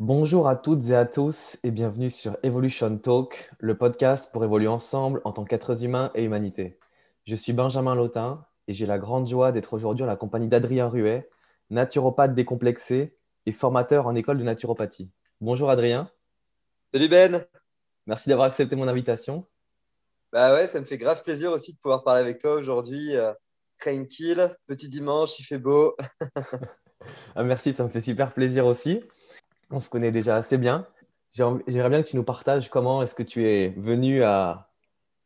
Bonjour à toutes et à tous et bienvenue sur Evolution Talk, le podcast pour évoluer ensemble en tant qu'êtres humains et humanité. Je suis Benjamin Lautin et j'ai la grande joie d'être aujourd'hui en la compagnie d'Adrien Ruet, naturopathe décomplexé et formateur en école de naturopathie. Bonjour Adrien. Salut Ben. Merci d'avoir accepté mon invitation. Bah ouais, ça me fait grave plaisir aussi de pouvoir parler avec toi aujourd'hui. Euh, tranquille, petit dimanche, il fait beau. Ah, merci, ça me fait super plaisir aussi. On se connaît déjà assez bien. J'aimerais bien que tu nous partages comment est-ce que tu es venu à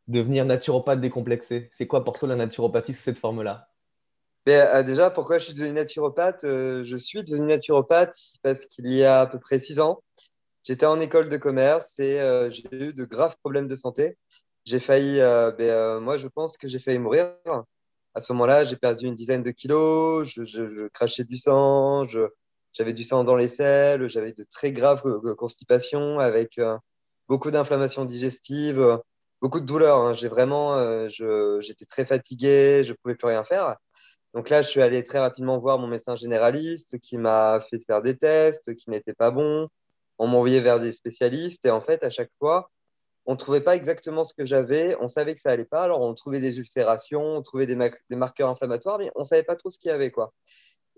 devenir naturopathe décomplexé. C'est quoi pour toi la naturopathie sous cette forme-là? Ben, euh, Déjà, pourquoi je suis devenu naturopathe? Euh, Je suis devenu naturopathe parce qu'il y a à peu près six ans, j'étais en école de commerce et euh, j'ai eu de graves problèmes de santé. J'ai failli, ben, moi je pense que j'ai failli mourir. À ce moment-là, j'ai perdu une dizaine de kilos, je, je crachais du sang, je, j'avais du sang dans les selles, j'avais de très graves constipations avec euh, beaucoup d'inflammations digestives, beaucoup de douleurs. Hein. J'ai vraiment, euh, j'étais très fatigué, je pouvais plus rien faire. Donc là, je suis allé très rapidement voir mon médecin généraliste qui m'a fait faire des tests qui n'étaient pas bons. On m'a envoyé vers des spécialistes et en fait, à chaque fois, on ne trouvait pas exactement ce que j'avais. On savait que ça allait pas. Alors, on trouvait des ulcérations, on trouvait des, marqueurs inflammatoires, mais on savait pas trop ce qu'il y avait, quoi.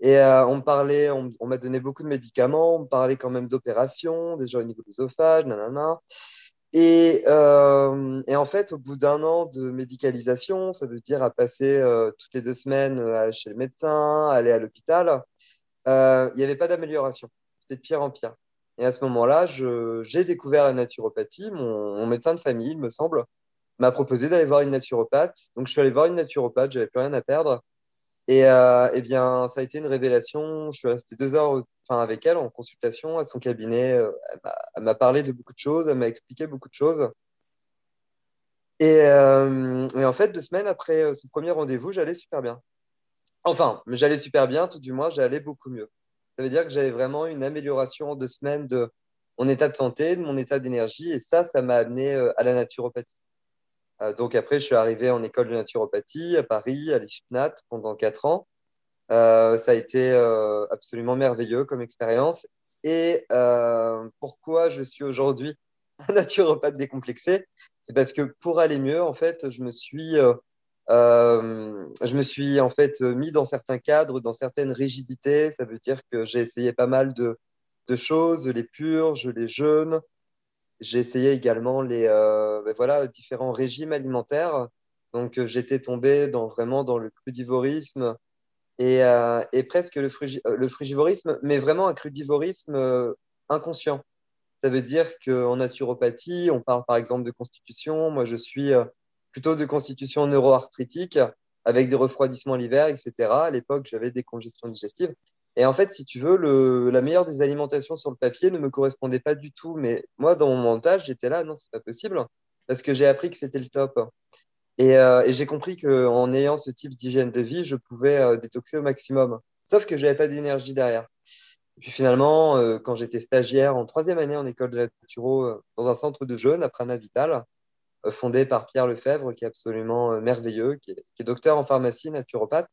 Et euh, on me parlait, on, m'a donné beaucoup de médicaments, on me parlait quand même d'opérations, déjà au niveau de l'œsophage, nanana. Et, euh, en fait, au bout d'un an de médicalisation, ça veut dire à passer euh, toutes les deux semaines chez le médecin, aller à l'hôpital, il n'y avait pas d'amélioration. C'était de pire en pire. Et à ce moment-là, j'ai découvert la naturopathie. Mon, mon, médecin de famille, il me semble, m'a proposé d'aller voir une naturopathe. Donc, je suis allé voir une naturopathe, j'avais plus rien à perdre. Et euh, eh bien, ça a été une révélation. Je suis resté deux heures avec elle en consultation à son cabinet. Euh, elle m'a parlé de beaucoup de choses, elle m'a expliqué beaucoup de choses. Et, euh, en fait, deux semaines après ce premier rendez-vous, j'allais super bien. Enfin, j'allais super bien, tout du moins, j'allais beaucoup mieux. Ça veut dire que j'avais vraiment une amélioration en deux semaines de mon état de santé, de mon état d'énergie. Et ça, ça m'a amené à la naturopathie. Euh, donc après, je suis arrivé en école de naturopathie à Paris, à l'IFNAT, pendant quatre ans. Euh, ça a été euh, absolument merveilleux comme expérience. Et pourquoi je suis aujourd'hui un naturopathe décomplexé? C'est parce que pour aller mieux, en fait, je me suis, je me suis en fait mis dans certains cadres, dans certaines rigidités. Ça veut dire que j'ai essayé pas mal de, de choses, les purges, les jeûnes, j'ai essayé également les euh, ben voilà, différents régimes alimentaires. Donc, euh, j'étais tombé dans, vraiment dans le crudivorisme et, euh, et presque le, le, frugivorisme, mais vraiment un crudivorisme inconscient. Ça veut dire qu'en naturopathie, on parle par exemple de constitution. Moi, je suis plutôt de constitution neuroarthritique avec des refroidissements l'hiver, etc. À l'époque, j'avais des congestions digestives. Et en fait, si tu veux, la meilleure des alimentations sur le papier ne me correspondait pas du tout. Mais moi, dans mon montage, j'étais là, non, c'est pas possible, parce que j'ai appris que c'était le top. Et, euh, j'ai compris qu'en ayant ce type d'hygiène de vie, je pouvais euh, détoxer au maximum. Sauf que j'avais pas d'énergie derrière. Et puis finalement, euh, quand j'étais stagiaire en troisième année en école de la naturo, dans un centre de jeunes, après un Vital, fondé par Pierre Lefebvre, qui est absolument merveilleux, qui est docteur en pharmacie, naturopathe,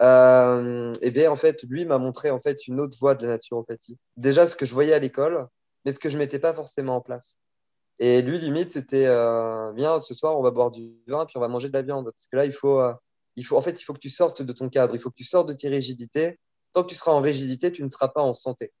euh, et bien en fait, lui m'a montré en fait une autre voie de la naturopathie. Déjà ce que je voyais à l'école, mais ce que je mettais pas forcément en place. Et lui, limite, c'était euh, bien, ce soir, on va boire du vin, puis on va manger de la viande. Parce que là, il faut, euh, il faut, en fait, il faut que tu sortes de ton cadre, il faut que tu sortes de tes rigidités. Tant que tu seras en rigidité, tu ne seras pas en santé.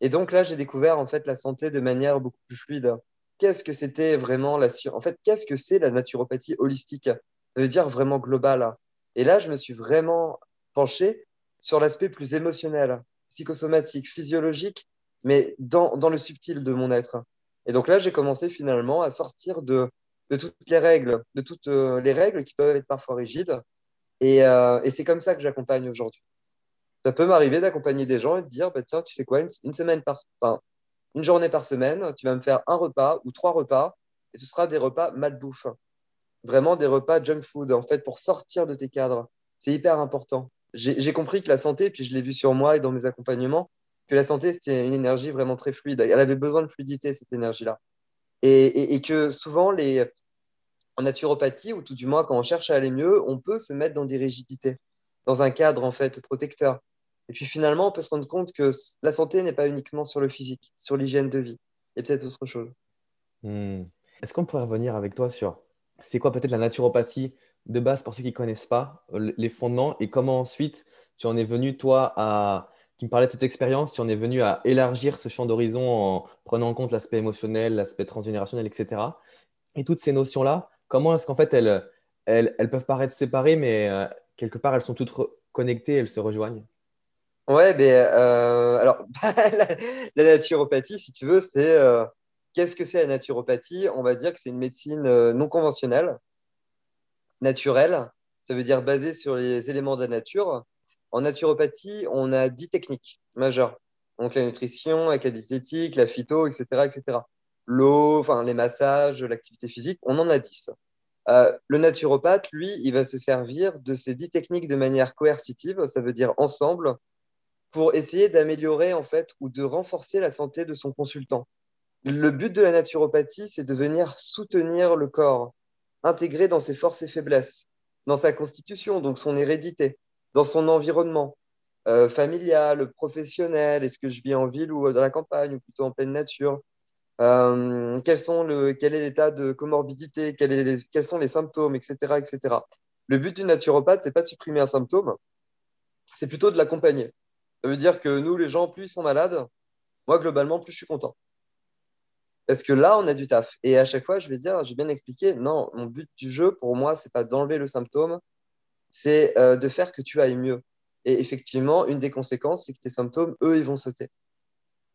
Et donc là, j'ai découvert en fait la santé de manière beaucoup plus fluide. Qu'est-ce que c'était vraiment la En fait, qu'est-ce que c'est la naturopathie holistique? Ça veut dire vraiment global. Et là, je me suis vraiment pencher sur l'aspect plus émotionnel, psychosomatique, physiologique, mais dans, dans, le subtil de mon être. Et donc là, j'ai commencé finalement à sortir de, de toutes les règles, de toutes euh, les règles qui peuvent être parfois rigides. Et, euh, et c'est comme ça que j'accompagne aujourd'hui. Ça peut m'arriver d'accompagner des gens et de dire, bah, tiens, tu sais quoi, une, semaine par, une journée par semaine, tu vas me faire un repas ou trois repas, et ce sera des repas malbouffe. Vraiment des repas junk food, en fait, pour sortir de tes cadres. C'est hyper important j'ai compris que la santé, puis je l'ai vu sur moi et dans mes accompagnements, que la santé, c'était une énergie vraiment très fluide. Elle avait besoin de fluidité, cette énergie-là. Et, et, que souvent, les, en naturopathie, ou tout du moins quand on cherche à aller mieux, on peut se mettre dans des rigidités, dans un cadre en fait protecteur. Et puis finalement, on peut se rendre compte que la santé n'est pas uniquement sur le physique, sur l'hygiène de vie. A peut-être autre chose. Hmm. Est-ce qu'on pourrait revenir avec toi sur c'est quoi peut-être la naturopathie de base pour ceux qui ne connaissent pas, euh, les fondements et comment ensuite tu en es venu toi à tu me parlais de cette expérience, tu en es venu à élargir ce champ d'horizon en prenant en compte l'aspect émotionnel, l'aspect transgénérationnel, etc. Et toutes ces notions-là, comment est-ce qu'en fait elles, elles, peuvent paraître séparées, mais euh, quelque part elles sont toutes connectées, elles se rejoignent? Ouais, mais euh, alors la, naturopathie, si tu veux, c'est qu'est-ce que c'est la naturopathie? On va dire que c'est une médecine non conventionnelle, naturelle, ça veut dire basée sur les éléments de la nature, en naturopathie, on a dix techniques majeures. Donc la nutrition, la diététique, la phyto, etc. etc. L'eau, enfin, les massages, l'activité physique, on en a dix. Euh, le naturopathe, lui, il va se servir de ces dix techniques de manière coercitive, ça veut dire ensemble, pour essayer d'améliorer en fait ou de renforcer la santé de son consultant. Le but de la naturopathie, c'est de venir soutenir le corps, intégrer dans ses forces et faiblesses, dans sa constitution, donc son hérédité, dans son environnement euh, familial, professionnel, est-ce que je vis en ville ou dans la campagne ou plutôt en pleine nature euh, Quel est l'état de comorbidité quels, quels sont les symptômes, etc., etc. Le but du naturopathe, c'est pas de supprimer un symptôme, c'est plutôt de l'accompagner. Ça veut dire que nous, les gens, plus ils sont malades, moi, globalement, plus je suis content. Parce que là, on a du taf. Et à chaque fois, je vais dire, j'ai bien expliqué, non, mon but du jeu, pour moi, c'est pas d'enlever le symptôme, c'est euh, de faire que tu ailles mieux. Et effectivement, une des conséquences, c'est que tes symptômes, eux, ils vont sauter.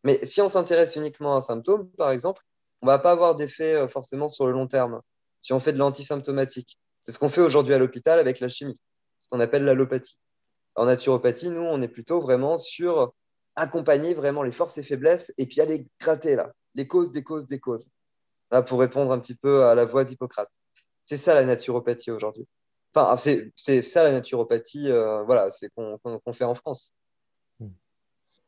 Mais si on s'intéresse uniquement à un symptôme, par exemple, on ne va pas avoir d'effet euh, forcément sur le long terme. Si on fait de l'antisymptomatique, c'est ce qu'on fait aujourd'hui à l'hôpital avec la chimie, ce qu'on appelle l'allopathie. En naturopathie, nous, on est plutôt vraiment sur accompagner vraiment les forces et faiblesses et puis aller gratter là, les causes des causes des causes. Là, pour répondre un petit peu à la voix d'Hippocrate. C'est ça la naturopathie aujourd'hui. Enfin, c'est ça la naturopathie, euh, voilà, c'est qu'on fait en France. Hmm.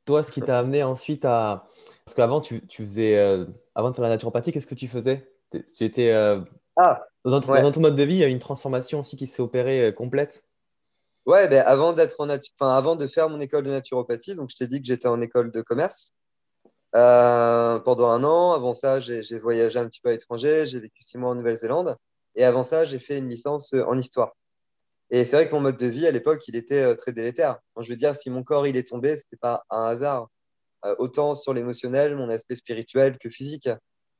Toi, ce qui t'a amené ensuite à. Parce qu'avant, tu, tu, faisais. Euh, avant de faire la naturopathie, qu'est-ce que tu faisais? Tu étais. Euh, ah, dans, ton mode de vie, il y a une transformation aussi qui s'est opérée complète Ouais, ben, avant, d'être en enfin, avant de faire mon école de naturopathie, donc je t'ai dit que j'étais en école de commerce pendant un an. Avant ça, j'ai voyagé un petit peu à l'étranger, j'ai vécu six mois en Nouvelle-Zélande. Et avant ça, j'ai fait une licence en histoire. Et c'est vrai que mon mode de vie à l'époque, il était euh, très délétère. je veux dire, si mon corps il est tombé, c'était pas un hasard. Euh, autant sur l'émotionnel, mon aspect spirituel que physique.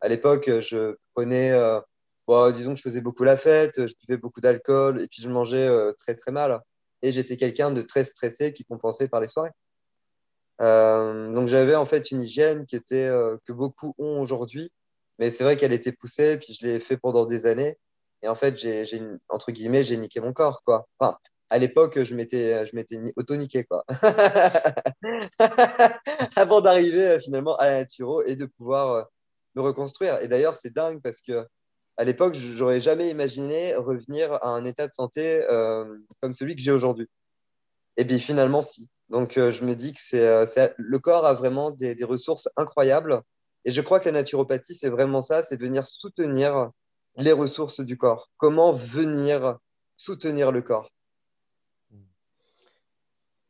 À l'époque, je prenais, euh, disons que je faisais beaucoup la fête, je buvais beaucoup d'alcool et puis je mangeais très très mal. Et j'étais quelqu'un de très stressé qui compensait par les soirées. Donc j'avais en fait une hygiène qui était que beaucoup ont aujourd'hui, mais c'est vrai qu'elle était poussée. Puis je l'ai fait pendant des années. Et en fait, j'ai, entre guillemets, j'ai niqué mon corps, quoi. Enfin, à l'époque, je m'étais, je m'étais auto-niqué, quoi. Avant d'arriver euh, finalement à la naturo et de pouvoir euh, me reconstruire. Et d'ailleurs, c'est dingue parce que à l'époque, j'aurais jamais imaginé revenir à un état de santé euh, comme celui que j'ai aujourd'hui. Et puis finalement, si. Donc, je me dis que c'est, le corps a vraiment des, ressources incroyables. Et je crois que la naturopathie, c'est vraiment ça, c'est venir soutenir les ressources du corps. Comment venir soutenir le corps.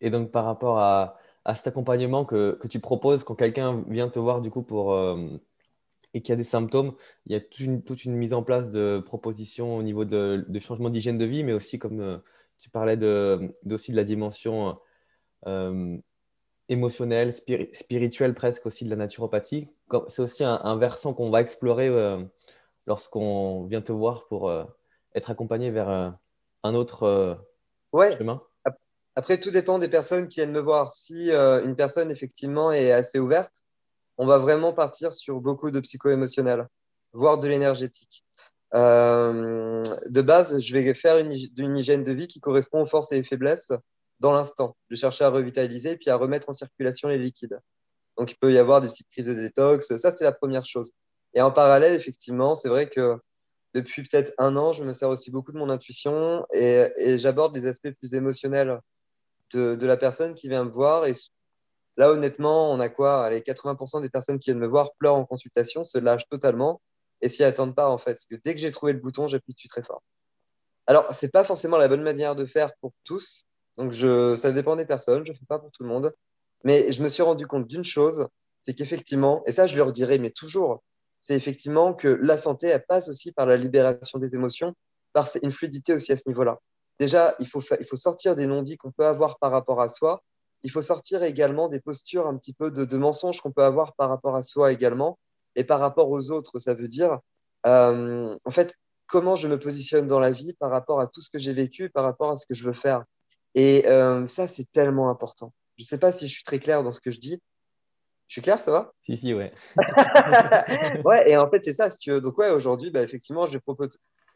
Et donc par rapport à, cet accompagnement que, tu proposes quand quelqu'un vient te voir du coup pour euh, et qu'il y a des symptômes, il y a toute une, mise en place de propositions au niveau de, changement d'hygiène de vie, mais aussi comme euh, tu parlais de, aussi de la dimension euh, émotionnelle, spirituelle presque aussi de la naturopathie. C'est aussi un, versant qu'on va explorer lorsqu'on vient te voir pour euh, être accompagné vers euh, un autre euh, ouais. chemin Après, tout dépend des personnes qui viennent me voir. Si une personne, effectivement, est assez ouverte, on va vraiment partir sur beaucoup de psycho-émotionnel, voire de l'énergétique. de base, je vais faire une, une, hygiène de vie qui correspond aux forces et faiblesses dans l'instant. Vais chercher à revitaliser puis à remettre en circulation les liquides. Donc, il peut y avoir des petites crises de détox. Ça, c'est la première chose. Et en parallèle, effectivement, c'est vrai que depuis peut-être un an, je me sers aussi beaucoup de mon intuition et, j'aborde les aspects plus émotionnels de, la personne qui vient me voir. Et là, honnêtement, on a quoi? Allez, 80% des personnes qui viennent me voir pleurent en consultation, se lâchent totalement et s'y attendent pas, en fait. Parce que dès que j'ai trouvé le bouton, j'appuie dessus très fort. Alors, ce n'est pas forcément la bonne manière de faire pour tous. Donc, je, ça dépend des personnes, je ne fais pas pour tout le monde. Mais je me suis rendu compte d'une chose, c'est qu'effectivement, et ça, je leur dirai, mais toujours, c'est effectivement que la santé, elle passe aussi par la libération des émotions, par une fluidité aussi à ce niveau-là. Déjà, il faut, sortir des non-dits qu'on peut avoir par rapport à soi. Il faut sortir également des postures un petit peu de, de mensonges qu'on peut avoir par rapport à soi également et par rapport aux autres. Ça veut dire, euh, en fait, comment je me positionne dans la vie par rapport à tout ce que j'ai vécu, par rapport à ce que je veux faire. Et euh, ça, c'est tellement important. Je ne sais pas si je suis très clair dans ce que je dis, je suis clair, ça va? Si, si, ouais. ouais, et en fait, c'est ça. Donc, ouais, aujourd'hui, bah, effectivement, je vais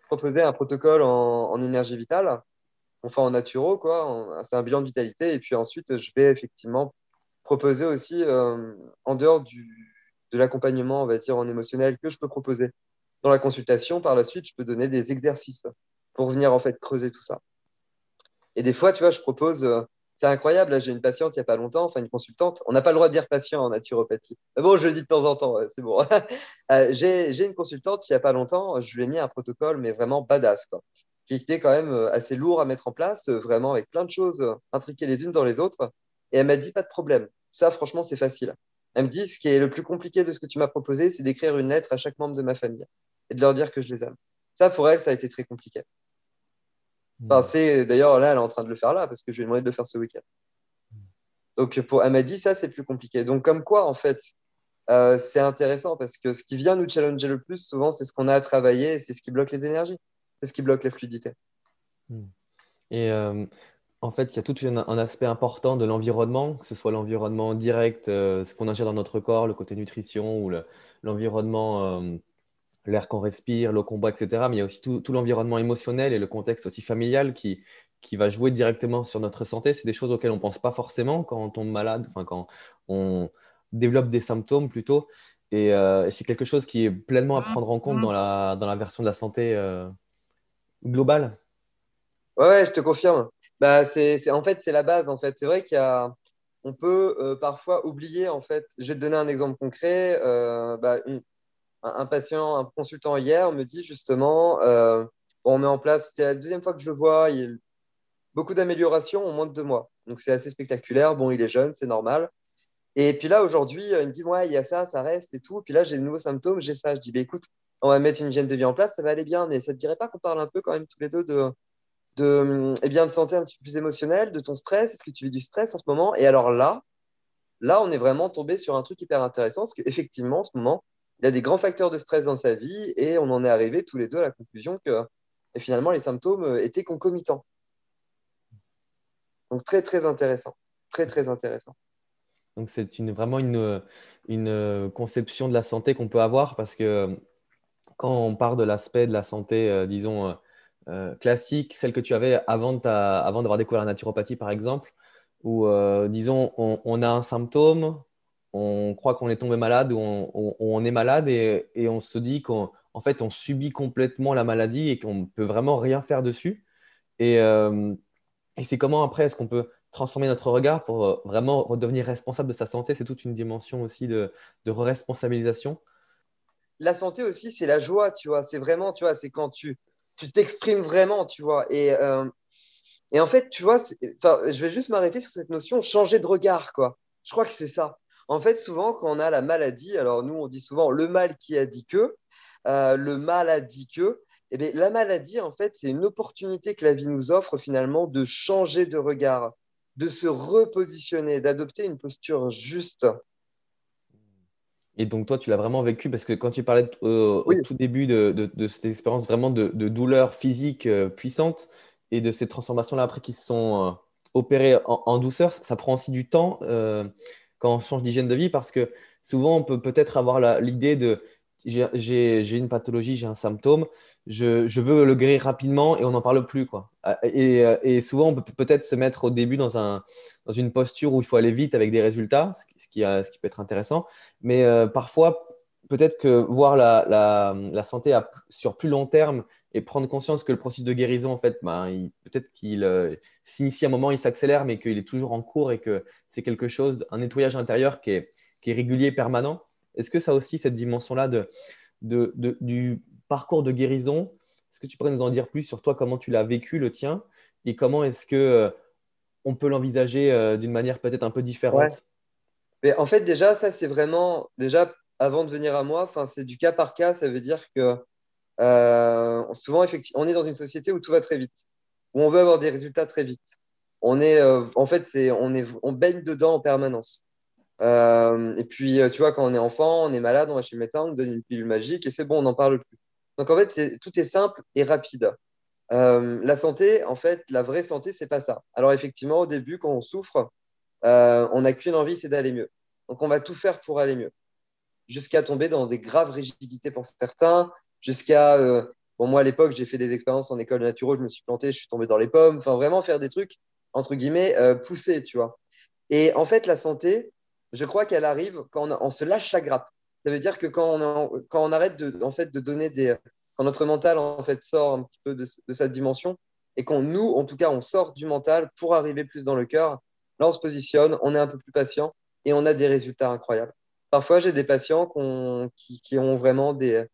proposer un protocole en, énergie vitale, enfin en naturo, quoi. C'est un bilan de vitalité. Et puis ensuite, je vais effectivement proposer aussi, euh, en dehors du, de l'accompagnement, on va dire, en émotionnel que je peux proposer dans la consultation, par la suite, je peux donner des exercices pour venir, en fait, creuser tout ça. Et des fois, tu vois, je propose. Euh, c'est incroyable. Là, j'ai une patiente il n'y a pas longtemps, enfin une consultante. On n'a pas le droit de dire patient en naturopathie. Bon, je le dis de temps en temps, c'est bon. Euh, j'ai une consultante il n'y a pas longtemps, je lui ai mis un protocole, mais vraiment badass, quoi, qui était quand même euh, assez lourd à mettre en place, vraiment avec plein de choses intriquées les unes dans les autres. Et elle m'a dit pas de problème. Ça, franchement, c'est facile. Elle me dit ce qui est le plus compliqué de ce que tu m'as proposé, c'est d'écrire une lettre à chaque membre de ma famille et de leur dire que je les aime. Ça, pour elle, ça a été très compliqué. D'ailleurs, là, elle est en train de le faire là, parce que je lui ai demandé de le faire ce week-end. Donc, pour, elle m'a dit, ça, c'est plus compliqué. Donc, comme quoi, en fait, euh, c'est intéressant parce que ce qui vient nous challenger le plus, souvent, c'est ce qu'on a à travailler c'est ce qui bloque les énergies. C'est ce qui bloque les fluidités. Hmm. Et euh, en fait, il y a tout un, aspect important de l'environnement, que ce soit l'environnement direct, euh, ce qu'on ingère dans notre corps, le côté nutrition ou l'environnement l'air qu'on respire, qu'on boit, etc. Mais il y a aussi tout, l'environnement émotionnel et le contexte aussi familial qui, qui va jouer directement sur notre santé. C'est des choses auxquelles on ne pense pas forcément quand on tombe malade, enfin, quand on développe des symptômes plutôt. Euh, et, c'est quelque chose qui est pleinement à prendre en compte dans la, dans la version de la santé euh, globale. Ouais, je te confirme. Bah, c'est, en fait, c'est la base. En fait. C'est vrai qu'il y a, on peut euh, parfois oublier. En fait, je vais te donner un exemple concret. Bah, un, patient, un consultant hier me dit justement, euh, on met en place, c'était la deuxième fois que je le vois, il beaucoup d'améliorations en moins de deux mois. Donc c'est assez spectaculaire. Bon, il est jeune, c'est normal. Et puis là, aujourd'hui, il me dit, ouais, il y a ça, ça reste et tout. Puis là, j'ai de nouveaux symptômes, j'ai ça. Je dis, bah, écoute, on va mettre une hygiène de vie en place, ça va aller bien. Mais ça ne te dirait pas qu'on parle un peu quand même tous les deux de, de, eh bien, de santé un petit peu plus émotionnelle, de ton stress? Est-ce que tu vis du stress en ce moment? Et alors là, là, on est vraiment tombé sur un truc hyper intéressant, parce qu'effectivement, en ce moment, il y a des grands facteurs de stress dans sa vie et on en est arrivé tous les deux à la conclusion que et finalement les symptômes euh, étaient concomitants. Donc très très intéressant, très très intéressant. Donc c'est une, vraiment une, une, conception de la santé qu'on peut avoir parce que quand on part de l'aspect de la santé, euh, disons, euh, classique, celle que tu avais avant, avant d'avoir découvert la naturopathie par exemple, où disons on, a un symptôme, on croit qu'on est tombé malade ou on, est malade et, on se dit qu'en fait, on subit complètement la maladie et qu'on ne peut vraiment rien faire dessus. Euh, et, c'est comment après, est-ce qu'on peut transformer notre regard pour euh, vraiment redevenir responsable de sa santé? C'est toute une dimension aussi de, de responsabilisation. La santé aussi, c'est la joie, tu vois. C'est vraiment, tu vois, c'est quand tu tu t'exprimes vraiment, tu vois. Et, euh, et en fait, tu vois, je vais juste m'arrêter sur cette notion, changer de regard, quoi. Je crois que c'est ça. En fait, souvent, quand on a la maladie, alors nous, on dit souvent le mal qui a dit que, euh, le mal a dit que, eh bien, la maladie, en fait, c'est une opportunité que la vie nous offre finalement de changer de regard, de se repositionner, d'adopter une posture juste. Et donc, toi, tu l'as vraiment vécu parce que quand tu parlais au tout début de, cette expérience vraiment de, douleur physique euh, puissante et de ces transformations-là après qui se sont euh, opérées en, douceur, ça prend aussi du temps quand on change d'hygiène de vie parce que souvent on peut peut-être avoir l'idée de j'ai une pathologie, j'ai un symptôme, je, je, veux le guérir rapidement et on n'en parle plus. Quoi. Et, et, souvent, on peut peut-être se mettre au début dans, un, dans une posture où il faut aller vite avec des résultats, ce qui, ce qui peut être intéressant. Mais euh, parfois, peut-être que voir la, la, la santé sur plus long terme et prendre conscience que le processus de guérison, en fait, ben, peut-être qu'il euh, s'initie un moment, il s'accélère, mais qu'il est toujours en cours et que c'est quelque chose, un nettoyage intérieur qui est, qui est régulier, permanent. Est-ce que ça aussi cette dimension-là de, du parcours de guérison Est-ce que tu pourrais nous en dire plus sur toi, comment tu l'as vécu, le tien, et comment est-ce que, on peut l'envisager euh, d'une manière peut-être un peu différente? En fait, déjà, ça, c'est vraiment, déjà, avant de venir à moi, c'est du cas par cas. Ça veut dire que euh, souvent, effectivement, on est dans une société où tout va très vite, où on veut avoir des résultats très vite. On est, euh, en fait, on, est, on baigne dedans en permanence. et puis, tu vois, quand on est enfant, on est malade, on va chez le médecin, on nous donne une pilule magique et c'est bon, on n'en parle plus. Donc, en fait, tout est simple et rapide. Euh, la santé, en fait, la vraie santé, c'est pas ça. Alors effectivement, au début, quand on souffre, euh, on n'a qu'une envie, c'est d'aller mieux. Donc on va tout faire pour aller mieux, jusqu'à tomber dans des graves rigidités pour certains, jusqu'à euh, bon moi à l'époque j'ai fait des expériences en école naturo, je me suis planté, je suis tombé dans les pommes. Enfin vraiment faire des trucs entre guillemets poussés, tu vois. Et en fait la santé, je crois qu'elle arrive quand on, se lâche la grappe. Ça veut dire que quand on, quand on arrête de, en fait, de donner des, quand notre mental en fait sort un petit peu de, sa dimension et qu'on nous, en tout cas, on sort du mental pour arriver plus dans le cœur, là on se positionne, on est un peu plus patient et on a des résultats incroyables. Parfois, j'ai des patients qui, ont vraiment des,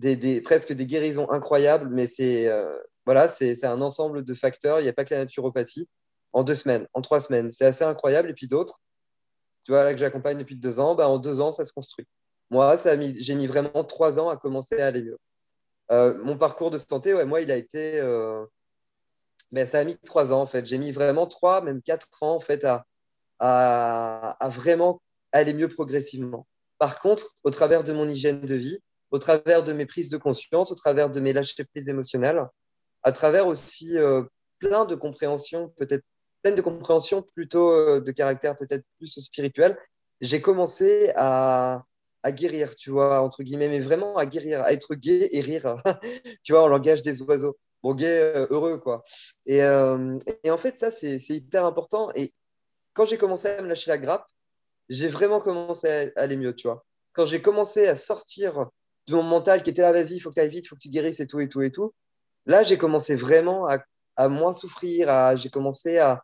des, presque des guérisons incroyables, mais c'est euh, voilà, un ensemble de facteurs. Il n'y a pas que la naturopathie. En deux semaines, en trois semaines, c'est assez incroyable. Et puis d'autres, tu vois, là que j'accompagne depuis deux ans, bah, en deux ans, ça se construit. Moi, j'ai mis vraiment trois ans à commencer à aller mieux. Euh, mon parcours de santé, moi, il a été. Euh, ben, ça a mis trois ans, en fait. J'ai mis vraiment trois, même quatre ans, en fait, à, à, vraiment aller mieux progressivement. Par contre, au travers de mon hygiène de vie, au travers de mes prises de conscience, au travers de mes lâcher-prises émotionnelles, à travers aussi euh, plein de compréhension, peut-être pleine de compréhension plutôt de caractère peut-être plus spirituel, j'ai commencé à, guérir, tu vois, entre guillemets, mais vraiment à guérir, à être gay et rire, tu vois, en langage des oiseaux. Bon, gay, euh, heureux, quoi. Et, euh, et, en fait, ça, c'est hyper important. Et quand j'ai commencé à me lâcher la grappe, j'ai vraiment commencé à aller mieux, tu vois. Quand j'ai commencé à sortir de mon mental qui était là, vas-y, il faut que tu ailles vite, il faut que tu guérisses et tout, et tout, et tout, là, j'ai commencé vraiment à, moins souffrir, à, j'ai commencé à,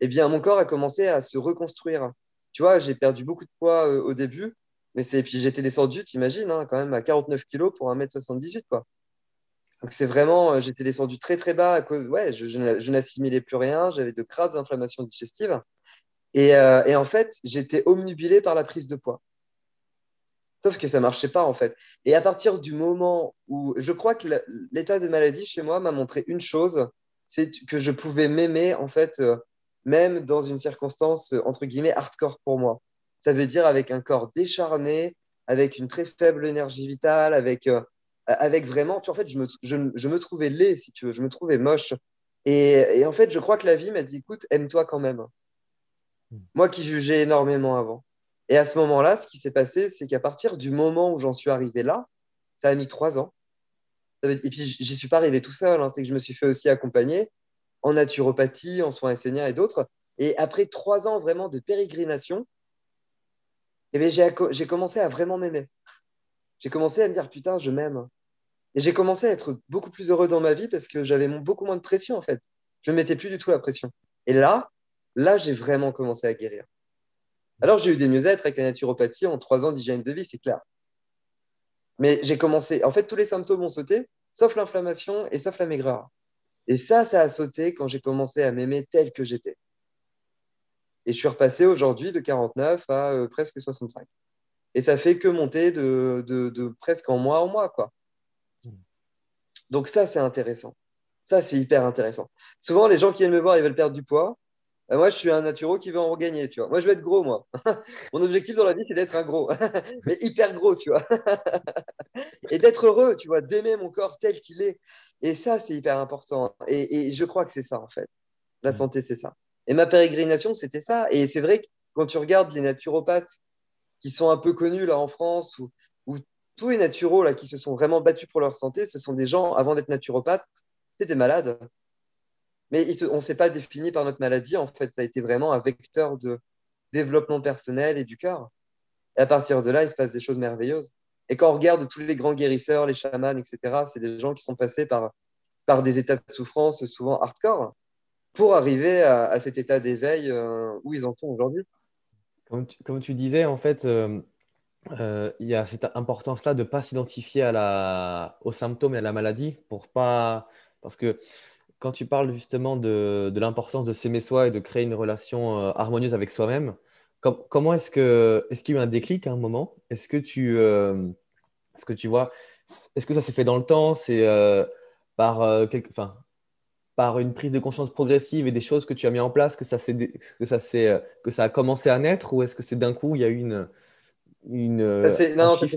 eh bien, mon corps a commencé à se reconstruire. Tu vois, j'ai perdu beaucoup de poids euh, au début, mais c'est, puis j'étais descendu, t'imagines, hein, quand même à 49 kilos pour 1m78, quoi. Donc c'est vraiment, euh, j'étais descendu très très bas à cause, ouais, je, je, n'assimilais plus rien, j'avais de graves inflammations digestives. Et, euh, et en fait, j'étais omnubilé par la prise de poids. Sauf que ça marchait pas en fait. Et à partir du moment où je crois que l'état de maladie chez moi m'a montré une chose, c'est que je pouvais m'aimer en fait, euh, même dans une circonstance entre guillemets hardcore pour moi ça veut dire avec un corps décharné, avec une très faible énergie vitale, avec, euh, avec vraiment, tu en fait, je me, je, je, me trouvais laid, si tu veux, je me trouvais moche. Et, et en fait, je crois que la vie m'a dit, écoute, aime-toi quand même. Hmm. Moi qui jugeais énormément avant. Et à ce moment-là, ce qui s'est passé, c'est qu'à partir du moment où j'en suis arrivé là, ça a mis trois ans. Et puis, j'y suis pas arrivé tout seul. Hein. C'est que je me suis fait aussi accompagner en naturopathie, en soins esséniens et d'autres. Et après trois ans vraiment de pérégrination, eh j'ai commencé à vraiment m'aimer. J'ai commencé à me dire, putain, je m'aime. Et j'ai commencé à être beaucoup plus heureux dans ma vie parce que j'avais beaucoup moins de pression, en fait. Je ne mettais plus du tout la pression. Et là, là, j'ai vraiment commencé à guérir. Alors, j'ai eu des mieux-être avec la naturopathie en trois ans d'hygiène de vie, c'est clair. Mais j'ai commencé, en fait, tous les symptômes ont sauté, sauf l'inflammation et sauf la maigreur. Et ça, ça a sauté quand j'ai commencé à m'aimer tel que j'étais. Et je suis repassé aujourd'hui de 49 à euh, presque 65. Et ça fait que monter de, de, presque en mois en mois, quoi. Donc ça, c'est intéressant. Ça, c'est hyper intéressant. Souvent, les gens qui viennent me voir, ils veulent perdre du poids. Euh, moi, je suis un naturo qui veut en regagner, tu vois. Moi, je veux être gros, moi. Mon objectif dans la vie, c'est d'être un gros, mais hyper gros, tu vois. et d'être heureux, tu vois, d'aimer mon corps tel qu'il est. Et ça, c'est hyper important. Et, et je crois que c'est ça, en fait. La mm. santé, c'est ça. Et ma pérégrination, c'était ça. Et c'est vrai que quand tu regardes les naturopathes qui sont un peu connus là en France, ou, tous les naturaux là, qui se sont vraiment battus pour leur santé, ce sont des gens, avant d'être naturopathes, c'était des malades. Mais on ne s'est pas défini par notre maladie. En fait, ça a été vraiment un vecteur de développement personnel et du cœur. Et à partir de là, il se passe des choses merveilleuses. Et quand on regarde tous les grands guérisseurs, les chamans, etc., c'est des gens qui sont passés par, par des états de souffrance souvent hardcore pour arriver à, cet état d'éveil euh, où ils en sont aujourd'hui. Comme, tu, disais, en fait, euh, euh, il y a cette importance-là de ne pas s'identifier aux symptômes et à la maladie pour pas. Parce que quand tu parles justement de, l'importance de s'aimer soi et de créer une relation euh, harmonieuse avec soi-même, comment est-ce que est-ce qu'il y a eu un déclic à un moment? Est-ce que tu euh, est-ce que tu vois Est-ce que ça s'est fait dans le temps? C'est euh, par quelque, par une prise de conscience progressive et des choses que tu as mis en place que ça que ça que ça a commencé à naître ou est-ce que c'est d'un coup il y a eu une une non, ça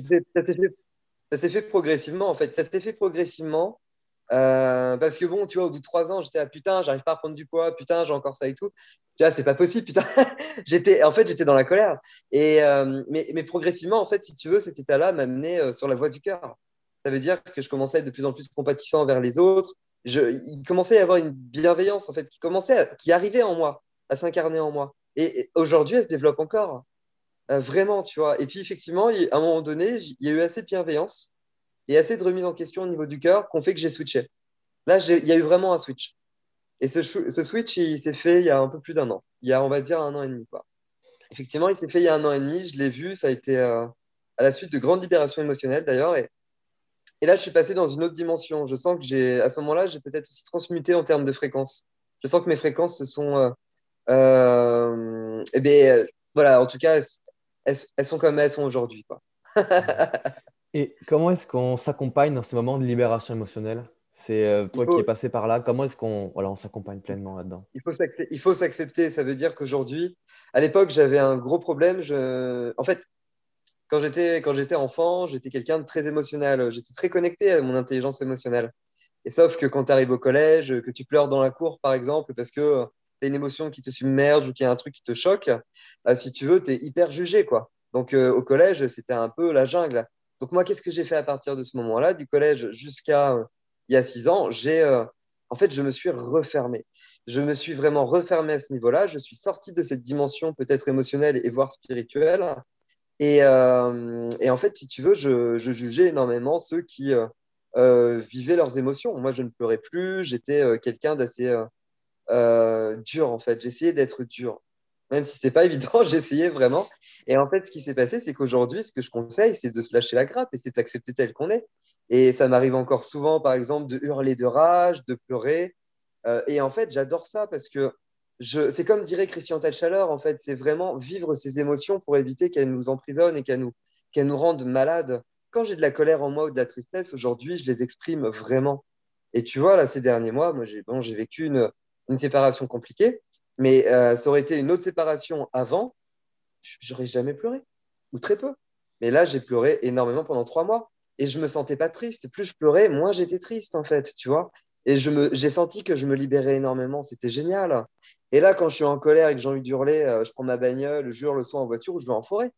s'est fait, progressivement en fait. Ça s'est fait progressivement. Euh, parce que bon, tu vois, au bout de trois ans, j'étais à putain, j'arrive pas à prendre du poids, putain, j'ai encore ça et tout. Tu vois, c'est pas possible, putain. j'étais, en fait, j'étais dans la colère. Et euh, mais, progressivement, en fait, si tu veux, cet état-là m'a amené euh, sur la voie du cœur. Ça veut dire que je commençais à être de plus en plus compatissant envers les autres. Je, il commençait à y avoir une bienveillance, en fait, qui commençait, qui arrivait en moi, à s'incarner en moi. Et, aujourd'hui, elle se développe encore. vraiment, tu vois. Et puis, effectivement, à un moment donné, il y a eu assez de bienveillance et assez de remise en question au niveau du cœur qu'on fait que j'ai switché. Là, il y a eu vraiment un switch. Et ce, ce switch, il s'est fait il y a un peu plus d'un an. Il y a, on va dire, un an et demi. Quoi. Effectivement, il s'est fait il y a un an et demi. Je l'ai vu. Ça a été euh, à la suite de grandes libérations émotionnelles, d'ailleurs. Et, et, là, je suis passé dans une autre dimension. Je sens que j'ai, à ce moment-là, j'ai peut-être aussi transmuté en termes de fréquence. Je sens que mes fréquences se sont. Euh, euh, eh voilà, en tout cas, elles, elles, sont comme elles sont aujourd'hui. Et comment est-ce qu'on s'accompagne dans ces moments de libération émotionnelle? C'est euh, toi qui es passé par là. Comment est-ce qu'on voilà, on s'accompagne pleinement là-dedans? Il faut s'accepter. Ça veut dire qu'aujourd'hui, à l'époque, j'avais un gros problème. Je... En fait, quand j'étais quand j'étais enfant, j'étais quelqu'un de très émotionnel. J'étais très connecté à mon intelligence émotionnelle. Et sauf que quand tu arrives au collège, que tu pleures dans la cour, par exemple, parce que tu as une émotion qui te submerge ou qu'il y a un truc qui te choque, bah, si tu veux, tu es hyper jugé. quoi. Donc euh, au collège, c'était un peu la jungle. Donc moi, qu'est-ce que j'ai fait à partir de ce moment-là, du collège jusqu'à euh, il y a six ans J'ai, euh, en fait, je me suis refermé. Je me suis vraiment refermé à ce niveau-là. Je suis sorti de cette dimension peut-être émotionnelle et voire spirituelle. Et, euh, en fait, si tu veux, je jugeais énormément ceux qui vivaient leurs émotions. Moi, je ne pleurais plus. J'étais quelqu'un d'assez dur, en fait. J'essayais d'être dur même si c'est pas évident, j'essayais vraiment. Et en fait, ce qui s'est passé, c'est qu'aujourd'hui, ce que je conseille, c'est de se lâcher la grappe et c'est d'accepter tel qu'on est. Et ça m'arrive encore souvent, par exemple, de hurler de rage, de pleurer. Euh, et en fait, j'adore ça parce que c'est comme dirait Christian Talchaleur, en fait, c'est vraiment vivre ces émotions pour éviter qu'elles nous emprisonnent et qu'elles nous, rendent malades. Quand j'ai de la colère en moi ou de la tristesse, aujourd'hui, je les exprime vraiment. Et tu vois, là, ces derniers mois, moi, j'ai vécu une séparation compliquée. Mais euh, ça aurait été une autre séparation avant, j'aurais jamais pleuré, ou très peu. Mais là, j'ai pleuré énormément pendant trois mois. Et je me sentais pas triste. Plus je pleurais, moins j'étais triste, en fait, tu vois. Et j'ai senti que je me libérais énormément. C'était génial. Et là, quand je suis en colère et que j'ai envie d'hurler, euh, je prends ma bagnole, je hurle le son en voiture ou je vais en forêt.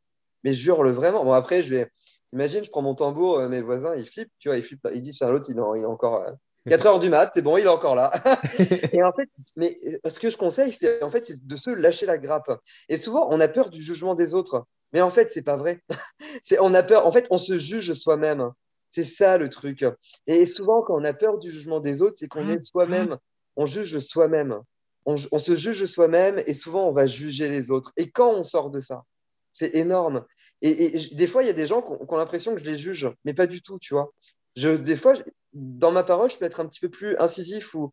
Mais je hurle vraiment. Bon, après, je vais. Imagine, je prends mon tambour, euh, mes voisins, ils flippent, tu vois, ils flippent. Ils disent, l'autre, il, il est encore. 4 heures du mat, c'est bon, il est encore là. et en fait, mais ce que je conseille, c'est en fait, c'est de se lâcher la grappe. Et souvent, on a peur du jugement des autres. Mais en fait, c'est pas vrai. c'est, on a peur. En fait, on se juge soi-même. C'est ça le truc. Et souvent, quand on a peur du jugement des autres, c'est qu'on est soi-même. On juge soi-même. On, se juge soi-même et souvent, on va juger les autres. Et quand on sort de ça, c'est énorme. Et, des fois, il y a des gens qui ont, qui ont l'impression que je les juge, mais pas du tout, tu vois. Je, des fois, dans ma parole, je peux être un petit peu plus incisif ou,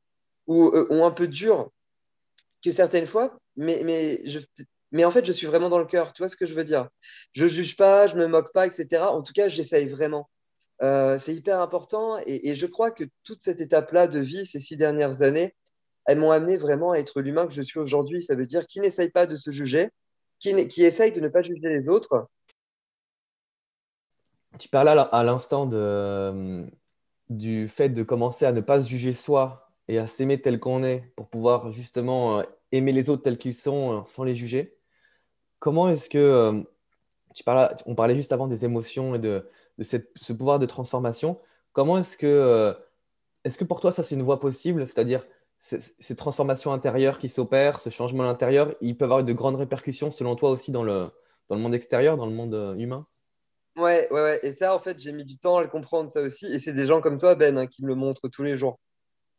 euh, un peu dur que certaines fois, mais, en fait, je suis vraiment dans le cœur. Tu vois ce que je veux dire? Je juge pas, je me moque pas, etc. En tout cas, j'essaye vraiment. Euh, c'est hyper important et, je crois que toute cette étape-là de vie, ces six dernières années, elles m'ont amené vraiment à être l'humain que je suis aujourd'hui. Ça veut dire qui n'essaye pas de se juger, qui, qui essaye de ne pas juger les autres. Tu parlais à l'instant de, du fait de commencer à ne pas se juger soi et à s'aimer tel qu'on est pour pouvoir justement euh, aimer les autres tels qu'ils sont euh, sans les juger. Comment est-ce que euh, tu parlais, on parlait juste avant des émotions et de, ce pouvoir de transformation. Comment est-ce que, est-ce que pour toi ça c'est une voie possible, c'est-à-dire ces, transformations intérieures qui s'opèrent, ce changement à l'intérieur, ils peuvent avoir de grandes répercussions selon toi aussi dans le, dans le monde extérieur, dans le monde humain? Ouais, ouais, ouais. Et ça, en fait, j'ai mis du temps à le comprendre, ça aussi. Et c'est des gens comme toi, Ben, hein, qui me le montrent tous les jours.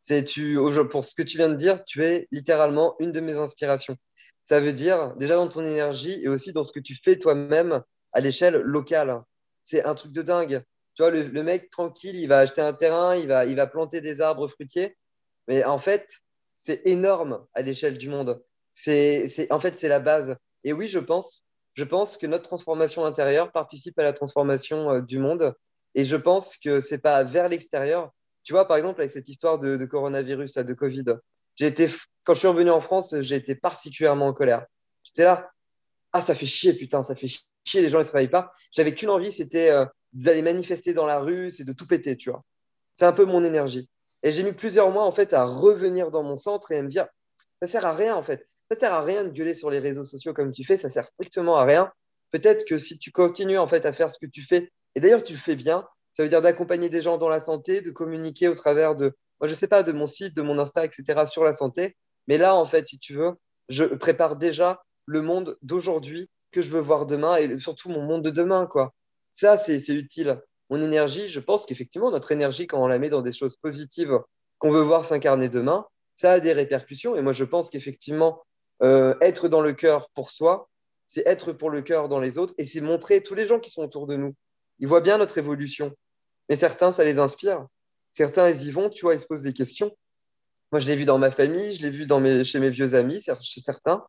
C'est tu, pour ce que tu viens de dire, tu es littéralement une de mes inspirations. Ça veut dire, déjà dans ton énergie et aussi dans ce que tu fais toi-même à l'échelle locale. C'est un truc de dingue. Tu vois, le, mec tranquille, il va acheter un terrain, il va, il va planter des arbres fruitiers. Mais en fait, c'est énorme à l'échelle du monde. C'est, en fait, c'est la base. Et oui, je pense, je pense que notre transformation intérieure participe à la transformation euh, du monde. Et je pense que c'est pas vers l'extérieur. Tu vois, par exemple, avec cette histoire de, coronavirus, de Covid, été, quand je suis revenu en France, j'ai été particulièrement en colère. J'étais là, ah, ça fait chier, putain, ça fait chier, les gens, ne travaillent pas. J'avais qu'une envie, c'était euh, d'aller manifester dans la rue, c'est de tout péter, tu vois. C'est un peu mon énergie. Et j'ai mis plusieurs mois, en fait, à revenir dans mon centre et à me dire, ça sert à rien, en fait. Ça sert à rien de gueuler sur les réseaux sociaux comme tu fais, ça sert strictement à rien. Peut-être que si tu continues, en fait, à faire ce que tu fais, et d'ailleurs, tu le fais bien, ça veut dire d'accompagner des gens dans la santé, de communiquer au travers de, moi, je sais pas, de mon site, de mon Insta, etc., sur la santé. Mais là, en fait, si tu veux, je prépare déjà le monde d'aujourd'hui que je veux voir demain et surtout mon monde de demain, quoi. Ça, c'est utile. Mon énergie, je pense qu'effectivement, notre énergie, quand on la met dans des choses positives qu'on veut voir s'incarner demain, ça a des répercussions. Et moi, je pense qu'effectivement, euh, être dans le cœur pour soi, c'est être pour le cœur dans les autres et c'est montrer tous les gens qui sont autour de nous. Ils voient bien notre évolution. Mais certains, ça les inspire. Certains, ils y vont, tu vois, ils se posent des questions. Moi, je l'ai vu dans ma famille, je l'ai vu chez mes vieux amis, chez certains.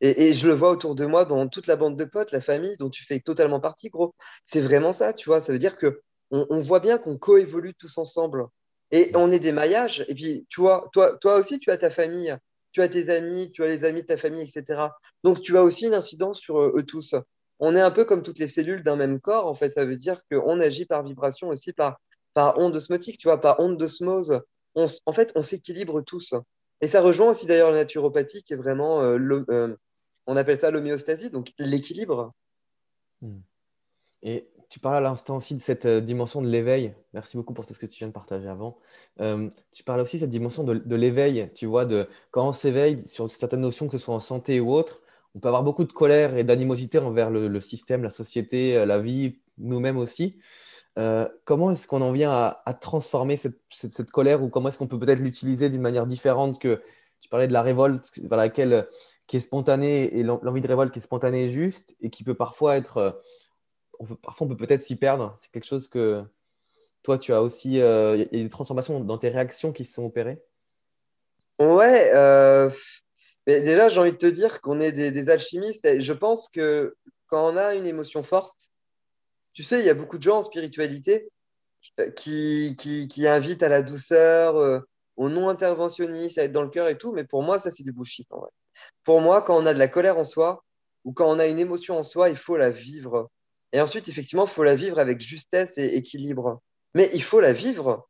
Et, je le vois autour de moi dans toute la bande de potes, la famille dont tu fais totalement partie, gros. C'est vraiment ça, tu vois. Ça veut dire que on, voit bien qu'on coévolue tous ensemble. Et on est des maillages. Et puis, tu vois, toi, toi aussi, tu as ta famille, tu as tes amis, tu as les amis de ta famille, etc. Donc, tu as aussi une incidence sur eux, tous. On est un peu comme toutes les cellules d'un même corps. En fait, ça veut dire qu'on agit par vibration aussi, par, par onde osmotique, tu vois, par onde d'osmose. en fait, on s'équilibre tous. Et ça rejoint aussi d'ailleurs la naturopathie qui est vraiment euh, euh, on appelle ça l'homéostasie, donc l'équilibre. Hmm. Et tu parles à l'instant aussi de cette euh, dimension de l'éveil. Merci beaucoup pour tout ce que tu viens de partager avant. Euh, tu parles aussi de cette dimension de, l'éveil, tu vois, de quand on s'éveille sur certaines notions, que ce soit en santé ou autre, on peut avoir beaucoup de colère et d'animosité envers le, système, la société, euh, la vie, nous-mêmes aussi. comment est-ce qu'on en vient à, transformer cette, colère ou comment est-ce qu'on peut peut-être l'utiliser d'une manière différente que tu parlais de la révolte vers laquelle qui est spontané et l'envie de révolte qui est spontanée et juste et qui peut parfois être. Euh, parfois, on peut peut-être s'y perdre. C'est quelque chose que toi, tu as aussi. Euh, il y a des transformations dans tes réactions qui se sont opérées? Ouais. Euh, mais déjà, j'ai envie de te dire qu'on est des, alchimistes. Je pense que quand on a une émotion forte, tu sais, il y a beaucoup de gens en spiritualité qui, qui, qui invitent à la douceur, au non-interventionniste, à être dans le cœur et tout. Mais pour moi, ça, c'est du bullshit pour moi, quand on a de la colère en soi ou quand on a une émotion en soi, il faut la vivre. Et ensuite, effectivement, il faut la vivre avec justesse et équilibre. Mais il faut la vivre.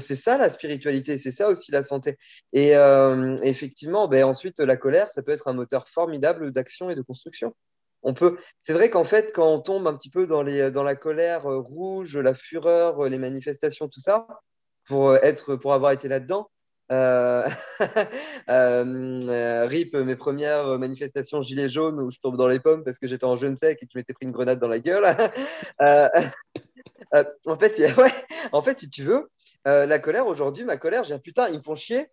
C'est ça la spiritualité, c'est ça aussi la santé. Et euh, effectivement, ben, ensuite, la colère, ça peut être un moteur formidable d'action et de construction. On peut. C'est vrai qu'en fait, quand on tombe un petit peu dans, les, dans la colère euh, rouge, la fureur, les manifestations, tout ça, pour être, pour avoir été là-dedans, euh, euh, RIP, mes premières manifestations gilets jaunes où je tombe dans les pommes parce que j'étais en jeune sec et que m'étais pris une grenade dans la gueule. Euh, en, fait, ouais, en fait, si tu veux, la colère aujourd'hui, ma colère, j'ai un putain, ils me font chier.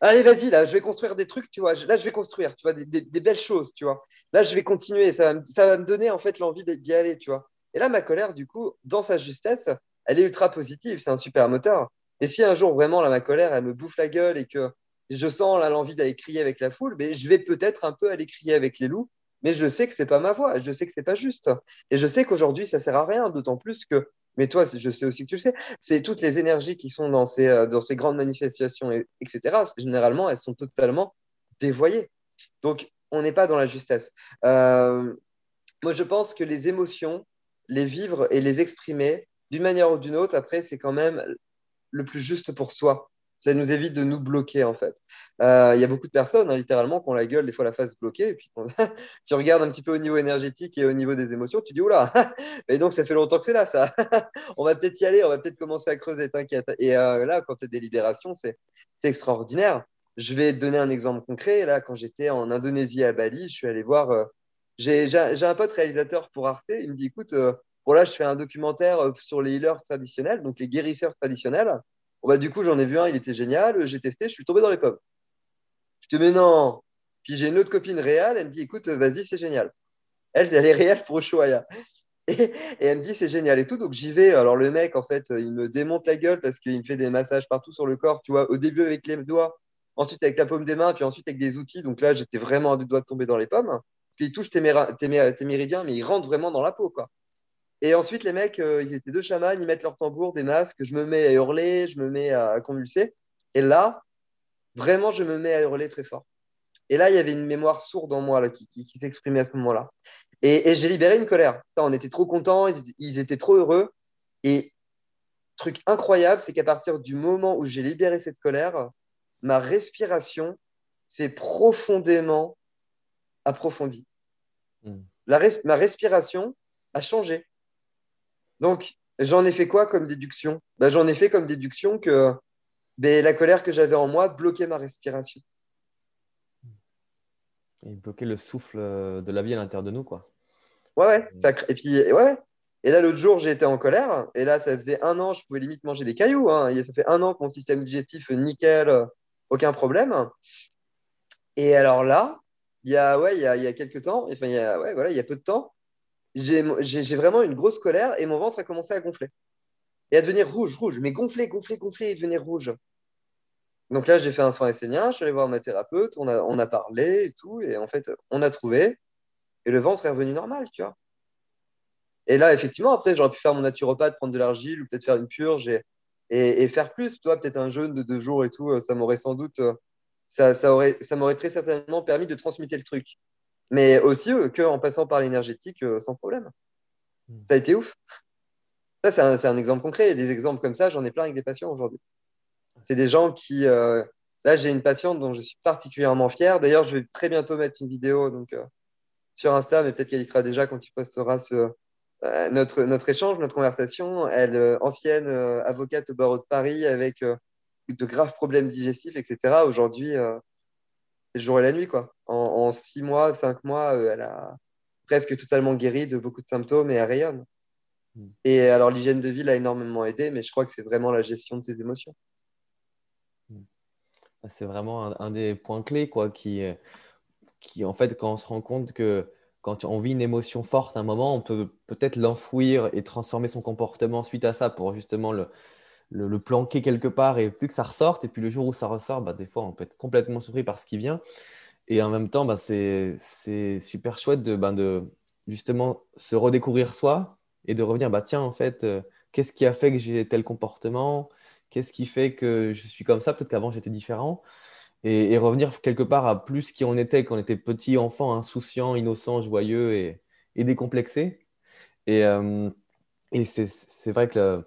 Allez, vas-y, là, je vais construire des trucs, tu vois. Là, je vais construire, tu vois, des, des, belles choses, tu vois. Là, je vais continuer. Ça va, ça va me donner, en fait, l'envie d'y aller, tu vois. Et là, ma colère, du coup, dans sa justesse, elle est ultra positive. C'est un super moteur. Et si un jour vraiment là, ma colère, elle me bouffe la gueule et que je sens l'envie d'aller crier avec la foule, mais je vais peut-être un peu aller crier avec les loups, mais je sais que c'est pas ma voix, je sais que c'est pas juste. Et je sais qu'aujourd'hui, ça sert à rien, d'autant plus que, mais toi, je sais aussi que tu le sais, c'est toutes les énergies qui sont dans ces, euh, dans ces grandes manifestations, etc. Généralement, elles sont totalement dévoyées. Donc, on n'est pas dans la justesse. Euh, moi, je pense que les émotions, les vivre et les exprimer, d'une manière ou d'une autre, après, c'est quand même le plus juste pour soi. Ça nous évite de nous bloquer, en fait. Euh, il y a beaucoup de personnes, hein, littéralement, qui ont la gueule, des fois la face bloquée, et puis tu regardes un petit peu au niveau énergétique et au niveau des émotions, tu dis, oula, et donc ça fait longtemps que c'est là, ça. on va peut-être y aller, on va peut-être commencer à creuser, t'inquiète. Et euh, là, quand tu es des libérations, c'est extraordinaire. Je vais te donner un exemple concret. Là, quand j'étais en Indonésie à Bali, je suis allé voir. Euh, j'ai un pote réalisateur pour Arte. Il me dit écoute, Bon, là, je fais un documentaire euh, sur les healers traditionnels, donc les guérisseurs traditionnels. Bah, du coup, j'en ai vu un, il était génial. J'ai testé, je suis tombé dans les pommes. Je te mais non. Puis j'ai une autre copine réelle, elle me dit, écoute, vas-y, c'est génial. Elle, elle est réelle pour Ushuaïa. Et, elle me dit, c'est génial et tout. Donc j'y vais. Alors le mec, en fait, il me démonte la gueule parce qu'il me fait des massages partout sur le corps, tu vois, au début avec les doigts, ensuite avec la paume des mains, puis ensuite avec des outils. Donc là, j'étais vraiment à deux doigts de tomber dans les pommes. Puis il touche tes, méridiens, mais il rentre vraiment dans la peau, quoi. Et ensuite, les mecs, euh, ils étaient deux chamans, ils mettent leur tambour, des masques, je me mets à hurler, je me mets à convulser. Et là, vraiment, je me mets à hurler très fort. Et là, il y avait une mémoire sourde en moi là, qui, s'exprimait à ce moment-là. Et, j'ai libéré une colère. on était trop contents, ils, étaient trop heureux. Et truc incroyable, c'est qu'à partir du moment où j'ai libéré cette colère, ma respiration s'est profondément approfondie. Hmm. ma respiration a changé. Donc, j'en ai fait quoi comme déduction? Ben, J'en ai fait comme déduction que ben, la colère que j'avais en moi bloquait ma respiration. Et bloquer le souffle euh, de la vie à l'intérieur de nous, quoi. Ouais, ouais. Ça... Et puis, ouais. Et là, l'autre jour, j'ai été en colère. Et là, ça faisait un an, je pouvais limite manger des cailloux. Hein. Et ça fait un an que mon système digestif, nickel, euh, aucun problème. Et alors là, il y a, ouais, il y a, il y a quelques temps, enfin, il y a, ouais, voilà, il y a peu de temps, j'ai vraiment une grosse colère et mon ventre a commencé à gonfler. Et à devenir rouge, rouge, mais gonfler, gonfler, gonfler et devenir rouge. Donc là, j'ai fait un soin essénien, je suis allé voir ma thérapeute, on a, on a parlé et tout, et en fait, on a trouvé, et le ventre est revenu normal, tu vois. Et là, effectivement, après, j'aurais pu faire mon naturopathe, prendre de l'argile ou peut-être faire une purge et, faire plus, toi, peut-être un jeûne de deux jours et tout, euh, ça m'aurait sans doute, euh, ça, ça aurait, ça m'aurait très certainement permis de transmuter le truc. Mais aussi euh, qu'en passant par l'énergétique sans problème. Hmm. Ça a été ouf. Ça, c'est un, un, exemple concret. A des exemples comme ça, j'en ai plein avec des patients aujourd'hui. C'est des gens qui. Euh, là, j'ai une patiente dont je suis particulièrement fier. D'ailleurs, je vais très bientôt mettre une vidéo donc, euh, sur Insta, mais peut-être qu'elle y sera déjà quand tu posteras ce, euh, notre, notre échange, notre conversation. Elle, ancienne avocate au barreau de Paris avec de graves problèmes digestifs, etc. Aujourd'hui, jour et la nuit. Quoi. En, six mois, cinq mois, elle a presque totalement guéri de beaucoup de symptômes et elle rayonne. Hmm. Et alors, l'hygiène de vie l'a énormément aidé, mais je crois que c'est vraiment la gestion de ses émotions. C'est vraiment un, des points clés, quoi, qui, euh, qui, en fait, quand on se rend compte que quand on vit une émotion forte à un moment, on peut peut-être l'enfouir et transformer son comportement suite à ça pour justement le, planquer quelque part et plus que ça ressorte. Et puis le jour où ça ressort, bah, des fois, on peut être complètement surpris par ce qui vient. Et en même temps, bah, c'est super chouette de, bah, de justement se redécouvrir soi et de revenir, bah, tiens, en fait, euh, qu'est-ce qui a fait que j'ai tel comportement? Qu'est-ce qui fait que je suis comme ça? Peut-être qu'avant j'étais différent. Et, revenir quelque part à plus qui on était quand on était petit enfant, insouciant, innocent, joyeux et, décomplexé. Et, euh, et c'est vrai que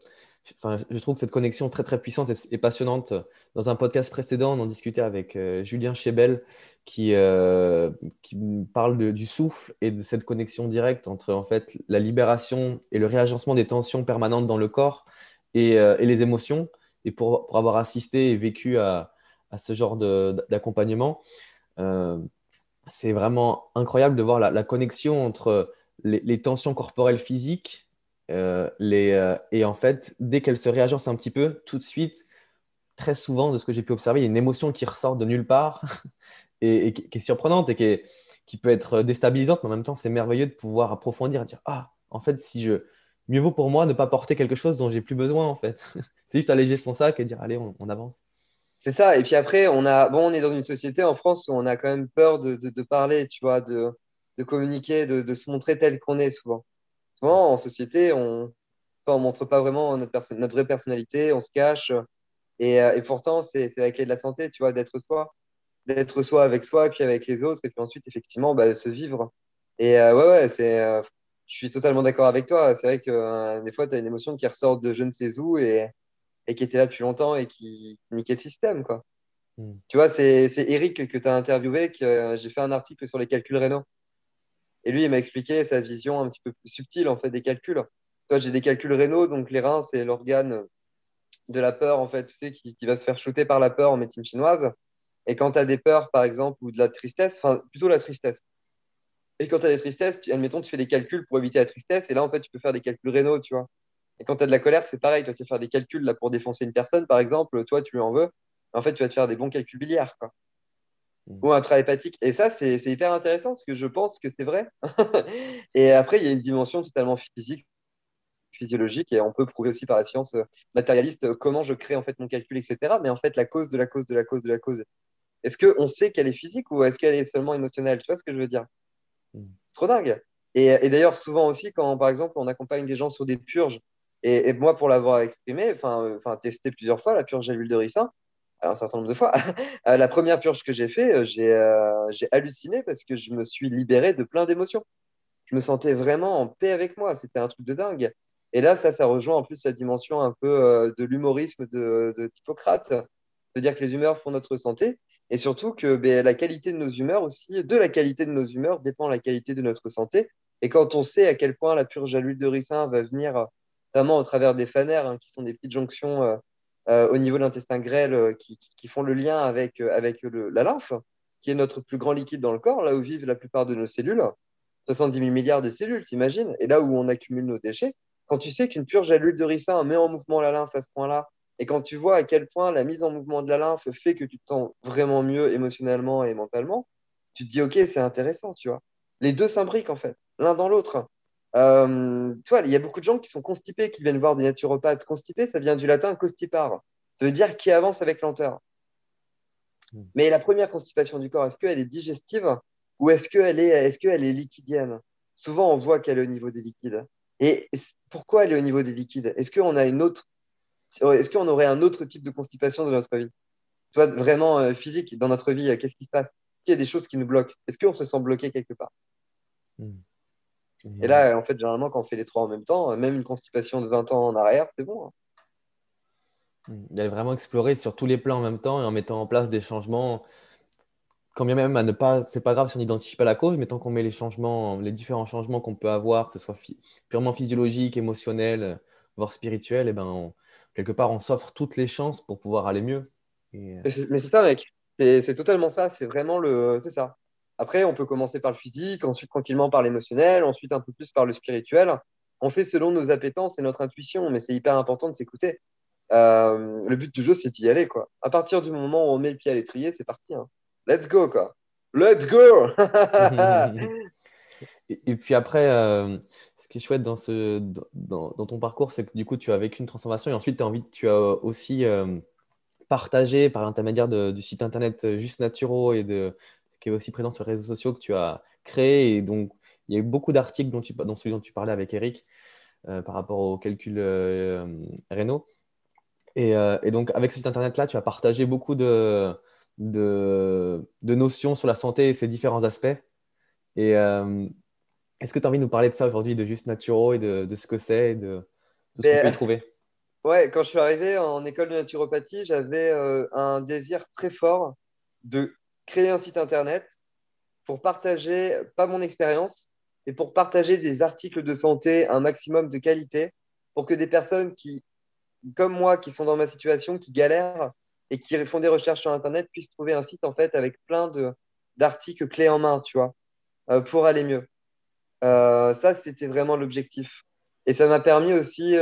enfin, je trouve cette connexion très très puissante et, passionnante. Dans un podcast précédent, on en discutait avec euh, Julien Chebel qui, euh, qui parle du souffle et de cette connexion directe entre en fait la libération et le réagencement des tensions permanentes dans le corps et, et les émotions et pour, avoir assisté et vécu à, ce genre d'accompagnement, euh, c'est vraiment incroyable de voir la, connexion entre les, tensions corporelles physiques euh, les, euh, et en fait, dès qu'elles se réagencent un petit peu, tout de suite, très souvent, de ce que j'ai pu observer, il y a une émotion qui ressort de nulle part et, qui, est surprenante et qui, peut être déstabilisante, mais en même temps, c'est merveilleux de pouvoir approfondir et dire Ah, en fait, si je, mieux vaut pour moi ne pas porter quelque chose dont j'ai plus besoin en fait. c'est juste alléger son sac et dire allez, on, avance. C'est ça. Et puis après, on a, bon, on est dans une société en France où on a quand même peur de, de, parler, tu vois, de, de communiquer, de, de, se montrer tel qu'on est souvent. Souvent, en société, on ne montre pas vraiment notre, notre vraie personnalité, on se cache. Et, euh, et pourtant, c'est la clé de la santé, tu vois, d'être soi. D'être soi avec soi, puis avec les autres, et puis ensuite, effectivement, bah, se vivre. Et euh, ouais, ouais, c'est. Euh, je suis totalement d'accord avec toi. C'est vrai que euh, des fois, tu as une émotion qui ressort de je ne sais où et, et qui était là depuis longtemps et qui niquait le système. Quoi. Hmm. Tu vois, c'est Eric que tu as interviewé, que euh, j'ai fait un article sur les calculs rénaux. Et lui, il m'a expliqué sa vision un petit peu plus subtile en fait, des calculs. Toi, j'ai des calculs rénaux, donc les reins, c'est l'organe de la peur, en fait, tu sais, qui, va se faire shooter par la peur en médecine chinoise. Et quand tu as des peurs, par exemple, ou de la tristesse, enfin, plutôt la tristesse, et quand tu as des tristesses, admettons, tu fais des calculs pour éviter la tristesse. Et là, en fait, tu peux faire des calculs rénaux, tu vois. Et quand tu as de la colère, c'est pareil. Tu vas faire des calculs là, pour défoncer une personne, par exemple. Toi, tu lui en veux. En fait, tu vas te faire des bons calculs biliaires. Quoi. Mm. ou intrahépatique. Et ça, c'est hyper intéressant parce que je pense que c'est vrai. et après, il y a une dimension totalement physique, physiologique, et on peut prouver aussi par la science matérialiste comment je crée en fait mon calcul, etc. Mais en fait, la cause de la cause de la cause de la cause, est-ce qu'on sait qu'elle est physique ou est-ce qu'elle est seulement émotionnelle? Tu vois ce que je veux dire? Mm. C'est trop dingue. Et, d'ailleurs, souvent aussi, quand par exemple on accompagne des gens sur des purges, et, moi pour l'avoir exprimé, enfin, testé plusieurs fois, la purge à l'huile de ricin, un certain nombre de fois, la première purge que j'ai fait, euh, euh, j'ai halluciné parce que je me suis libéré de plein d'émotions. Je me sentais vraiment en paix avec moi. C'était un truc de dingue. Et là, ça, ça rejoint en plus la dimension un peu euh, de l'humorisme de, Hippocrate, de dire que les humeurs font notre santé. Et surtout que ben, la qualité de nos humeurs aussi, de la qualité de nos humeurs dépend la qualité de notre santé. Et quand on sait à quel point la purge à l'huile de ricin va venir, notamment au travers des fanères, hein, qui sont des petites jonctions euh, euh, au niveau de l'intestin grêle euh, qui, qui, font le lien avec, avec le, la lymphe, qui est notre plus grand liquide dans le corps, là où vivent la plupart de nos cellules, 70 000 milliards de cellules, t'imagines, et là où on accumule nos déchets. Quand tu sais qu'une purge à l'huile de ricin met en mouvement la lymphe à ce point-là, et quand tu vois à quel point la mise en mouvement de la lymphe fait que tu te sens vraiment mieux émotionnellement et mentalement, tu te dis, OK, c'est intéressant, tu vois. Les deux s'imbriquent, en fait, l'un dans l'autre. Euh, tu vois, il y a beaucoup de gens qui sont constipés, qui viennent voir des naturopathes. Constipé, ça vient du latin constipare. Ça veut dire qui avance avec lenteur. Hmm. Mais la première constipation du corps, est-ce qu'elle est digestive ou est-ce qu'elle est, est, est liquidienne Souvent, on voit qu'elle est au niveau des liquides. Et pourquoi elle est au niveau des liquides? Est-ce qu'on a une autre est-ce qu'on aurait un autre type de constipation dans notre vie? Toi, vraiment euh, physique, dans notre vie, euh, qu'est-ce qui se passe? Est-ce qu'il y a des choses qui nous bloquent? Est-ce qu'on se sent bloqué quelque part? Et là, en fait, généralement, quand on fait les trois en même temps, même une constipation de 20 ans en arrière, c'est bon. Hein. Hmm. D'aller vraiment explorer sur tous les plans en même temps et en mettant en place des changements. Quand bien même à ne pas, c'est pas grave si on n'identifie pas la cause, mais tant qu'on met les changements, les différents changements qu'on peut avoir, que ce soit purement physiologique, émotionnel, voire spirituel, et eh ben on, quelque part, on s'offre toutes les chances pour pouvoir aller mieux. Euh, mais c'est ça, mec. C'est totalement ça. C'est vraiment le. C'est ça. Après, on peut commencer par le physique, ensuite tranquillement par l'émotionnel, ensuite un peu plus par le spirituel. On fait selon nos appétences et notre intuition, mais c'est hyper important de s'écouter. Euh, le but du jeu, c'est d'y aller, quoi. À partir du moment où on met le pied à l'étrier, c'est parti. Hein. Let's go, quoi. Let's go Et, puis après, euh, ce qui est chouette dans, ton parcours, c'est que du coup, tu as vécu une transformation et ensuite, as envie, tu as aussi euh, partagé par l'intermédiaire du site internet Juste Naturo et de, qui est aussi présent sur les réseaux sociaux que tu as créé. Et donc, il y a eu beaucoup d'articles dont, tu, dont celui dont tu parlais avec Eric par rapport au calcul Renault. Et, et, donc, avec ce site internet-là, tu as partagé beaucoup de, de, de, notions sur la santé et ses différents aspects. Et, est-ce que tu as envie de nous parler de ça aujourd'hui, de Juste Naturo et de, ce que c'est et de, ce qu'on peut y trouver? Ouais, quand je suis arrivé en école de naturopathie, j'avais euh, un désir très fort de créer un site internet pour partager, pas mon expérience, mais pour partager des articles de santé un maximum de qualité pour que des personnes qui, comme moi, qui sont dans ma situation, qui galèrent et qui font des recherches sur Internet, puissent trouver un site en fait avec plein d'articles clés en main, tu vois, euh, pour aller mieux. Euh, ça, c'était vraiment l'objectif. Et ça m'a permis aussi,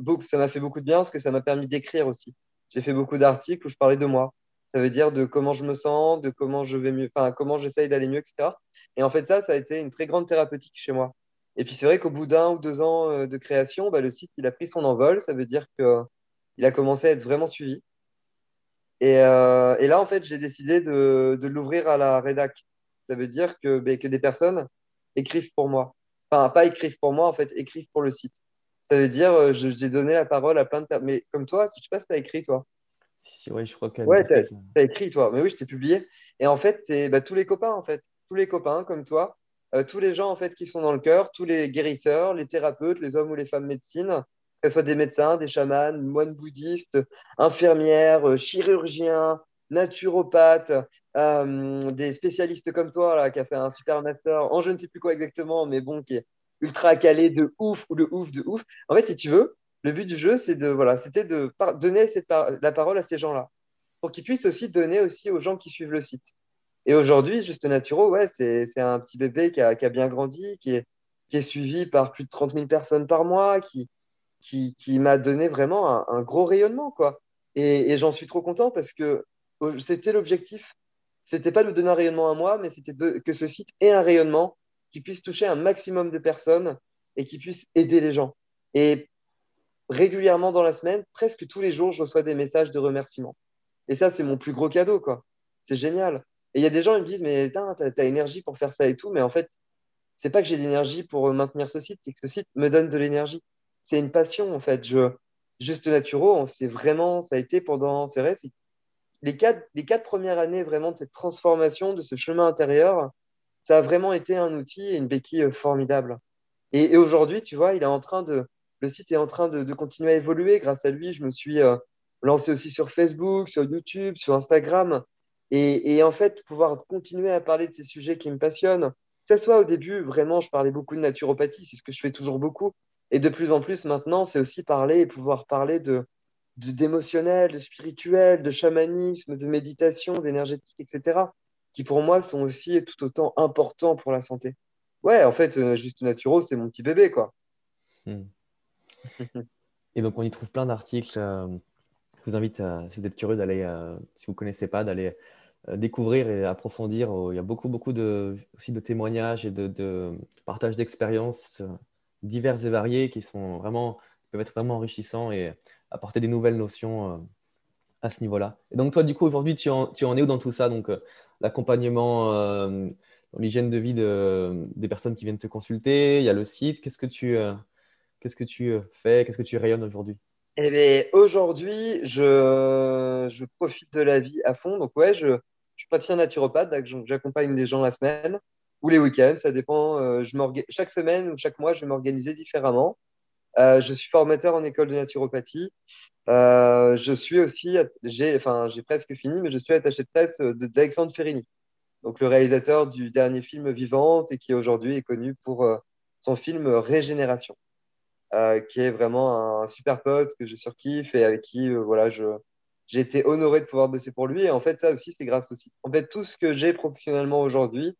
beaucoup, ça m'a fait beaucoup de bien parce que ça m'a permis d'écrire aussi. J'ai fait beaucoup d'articles où je parlais de moi. Ça veut dire de comment je me sens, de comment je vais mieux, enfin, comment j'essaye d'aller mieux, etc. Et en fait, ça, ça a été une très grande thérapeutique chez moi. Et puis, c'est vrai qu'au bout d'un ou deux ans euh, de création, bah, le site, il a pris son envol. Ça veut dire qu'il a commencé à être vraiment suivi. Et, euh, là, en fait, j'ai décidé de, l'ouvrir à la rédac. Ça veut dire que, bah, que des personnes écrivent pour moi. Enfin, pas écrivent pour moi, en fait, écrivent pour le site. Ça veut dire, euh, j'ai donné la parole à plein de personnes. Mais comme toi, je sais pas si tu as écrit, toi. Si, si, oui, je crois que. Ouais, tu as, écrit, toi. Mais oui, je t'ai publié. Et en fait, c'est bah, tous les copains, en fait. Tous les copains comme toi. Euh, tous les gens, en fait, qui sont dans le cœur, tous les guérisseurs, les thérapeutes, les hommes ou les femmes médecines, que ce soit des médecins, des chamans, moines bouddhistes, infirmières, euh, chirurgiens, naturopathes, euh, des spécialistes comme toi, là, qui a fait un super master en je ne sais plus quoi exactement, mais bon, qui est ultra calé de ouf ou de ouf de ouf. En fait, si tu veux, le but du jeu, c'est de voilà, c'était de donner la parole à ces gens-là, pour qu'ils puissent aussi donner aussi aux gens qui suivent le site. Et aujourd'hui, Juste Naturo, ouais, c'est un petit bébé qui a, qui a, bien grandi, qui est, qui est suivi par plus de 30 000 personnes par mois, qui, qui, qui m'a donné vraiment un, gros rayonnement, quoi. Et, et j'en suis trop content parce que c'était l'objectif. c'était pas de donner un rayonnement à moi, mais c'était que ce site ait un rayonnement qui puisse toucher un maximum de personnes et qui puisse aider les gens. Et régulièrement dans la semaine, presque tous les jours, je reçois des messages de remerciement. Et ça, c'est mon plus gros cadeau, quoi. C'est génial. Et il y a des gens qui me disent, mais tu as, énergie pour faire ça et tout, mais en fait, c'est pas que j'ai l'énergie pour maintenir ce site, c'est que ce site me donne de l'énergie. C'est une passion, en fait. Je, Juste Naturo, c'est vraiment, ça a été pendant, c'est vrai, les quatre, les quatre premières années vraiment de cette transformation, de ce chemin intérieur, ça a vraiment été un outil et une béquille euh, formidable. Et, aujourd'hui, tu vois, il est en train de, le site est en train de, continuer à évoluer. Grâce à lui, je me suis euh, lancé aussi sur Facebook, sur YouTube, sur Instagram. Et, en fait, pouvoir continuer à parler de ces sujets qui me passionnent. Que ce soit au début, vraiment, je parlais beaucoup de naturopathie, c'est ce que je fais toujours beaucoup. Et de plus en plus maintenant, c'est aussi parler et pouvoir parler de d'émotionnel, de, spirituel, de chamanisme, de méditation, d'énergétique, etc., qui pour moi sont aussi tout autant importants pour la santé. Ouais, en fait, euh, Juste Naturo, c'est mon petit bébé, quoi. Hmm. Et donc, on y trouve plein d'articles. Euh, je vous invite, si vous êtes curieux, d'aller, euh, si vous ne connaissez pas, d'aller découvrir et approfondir. Il y a beaucoup, beaucoup de, aussi de témoignages et de, de partage d'expériences divers et variés qui sont vraiment, peuvent être vraiment enrichissants et apporter des nouvelles notions euh, à ce niveau-là. Et donc, toi, du coup, aujourd'hui, tu, tu en es où dans tout ça? Donc, euh, l'accompagnement, euh, l'hygiène de vie des personnes qui viennent te consulter, il y a le site. Qu'est-ce que tu, qu'est-ce que tu fais? Qu'est-ce que tu rayonnes aujourd'hui? Eh bien, aujourd'hui, je, je, profite de la vie à fond. Donc, ouais, je, je suis praticien naturopathe, j'accompagne des gens la semaine ou les week-ends, ça dépend. Euh, je chaque semaine ou chaque mois, je vais m'organiser différemment. Euh, je suis formateur en école de naturopathie. Euh, je suis aussi, j'ai enfin, presque fini, mais je suis attaché de presse d'Alexandre Ferrini, donc le réalisateur du dernier film Vivante et qui aujourd'hui est connu pour son film Régénération, qui est vraiment un, super pote que je surkiffe et avec qui voilà, je, j'ai été honoré de pouvoir bosser pour lui. Et en fait, ça aussi, c'est grâce aussi. En fait, tout ce que j'ai professionnellement aujourd'hui,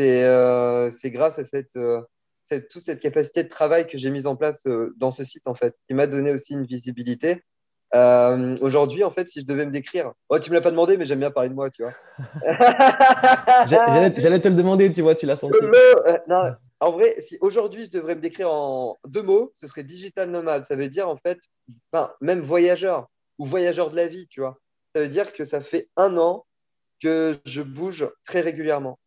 euh, c'est grâce à euh, cette, toute cette capacité de travail que j'ai mise en place euh, dans ce site, en fait, qui m'a donné aussi une visibilité. Aujourd'hui, en fait, si je devais me décrire, oh, tu me l'as pas demandé, mais j'aime bien parler de moi, tu vois. J'allais te le demander, tu vois, tu l'as senti. non, en vrai, si aujourd'hui je devrais me décrire en deux mots, ce serait digital nomade. Ça veut dire en fait, enfin, même voyageur ou voyageur de la vie, tu vois. Ça veut dire que ça fait un an que je bouge très régulièrement.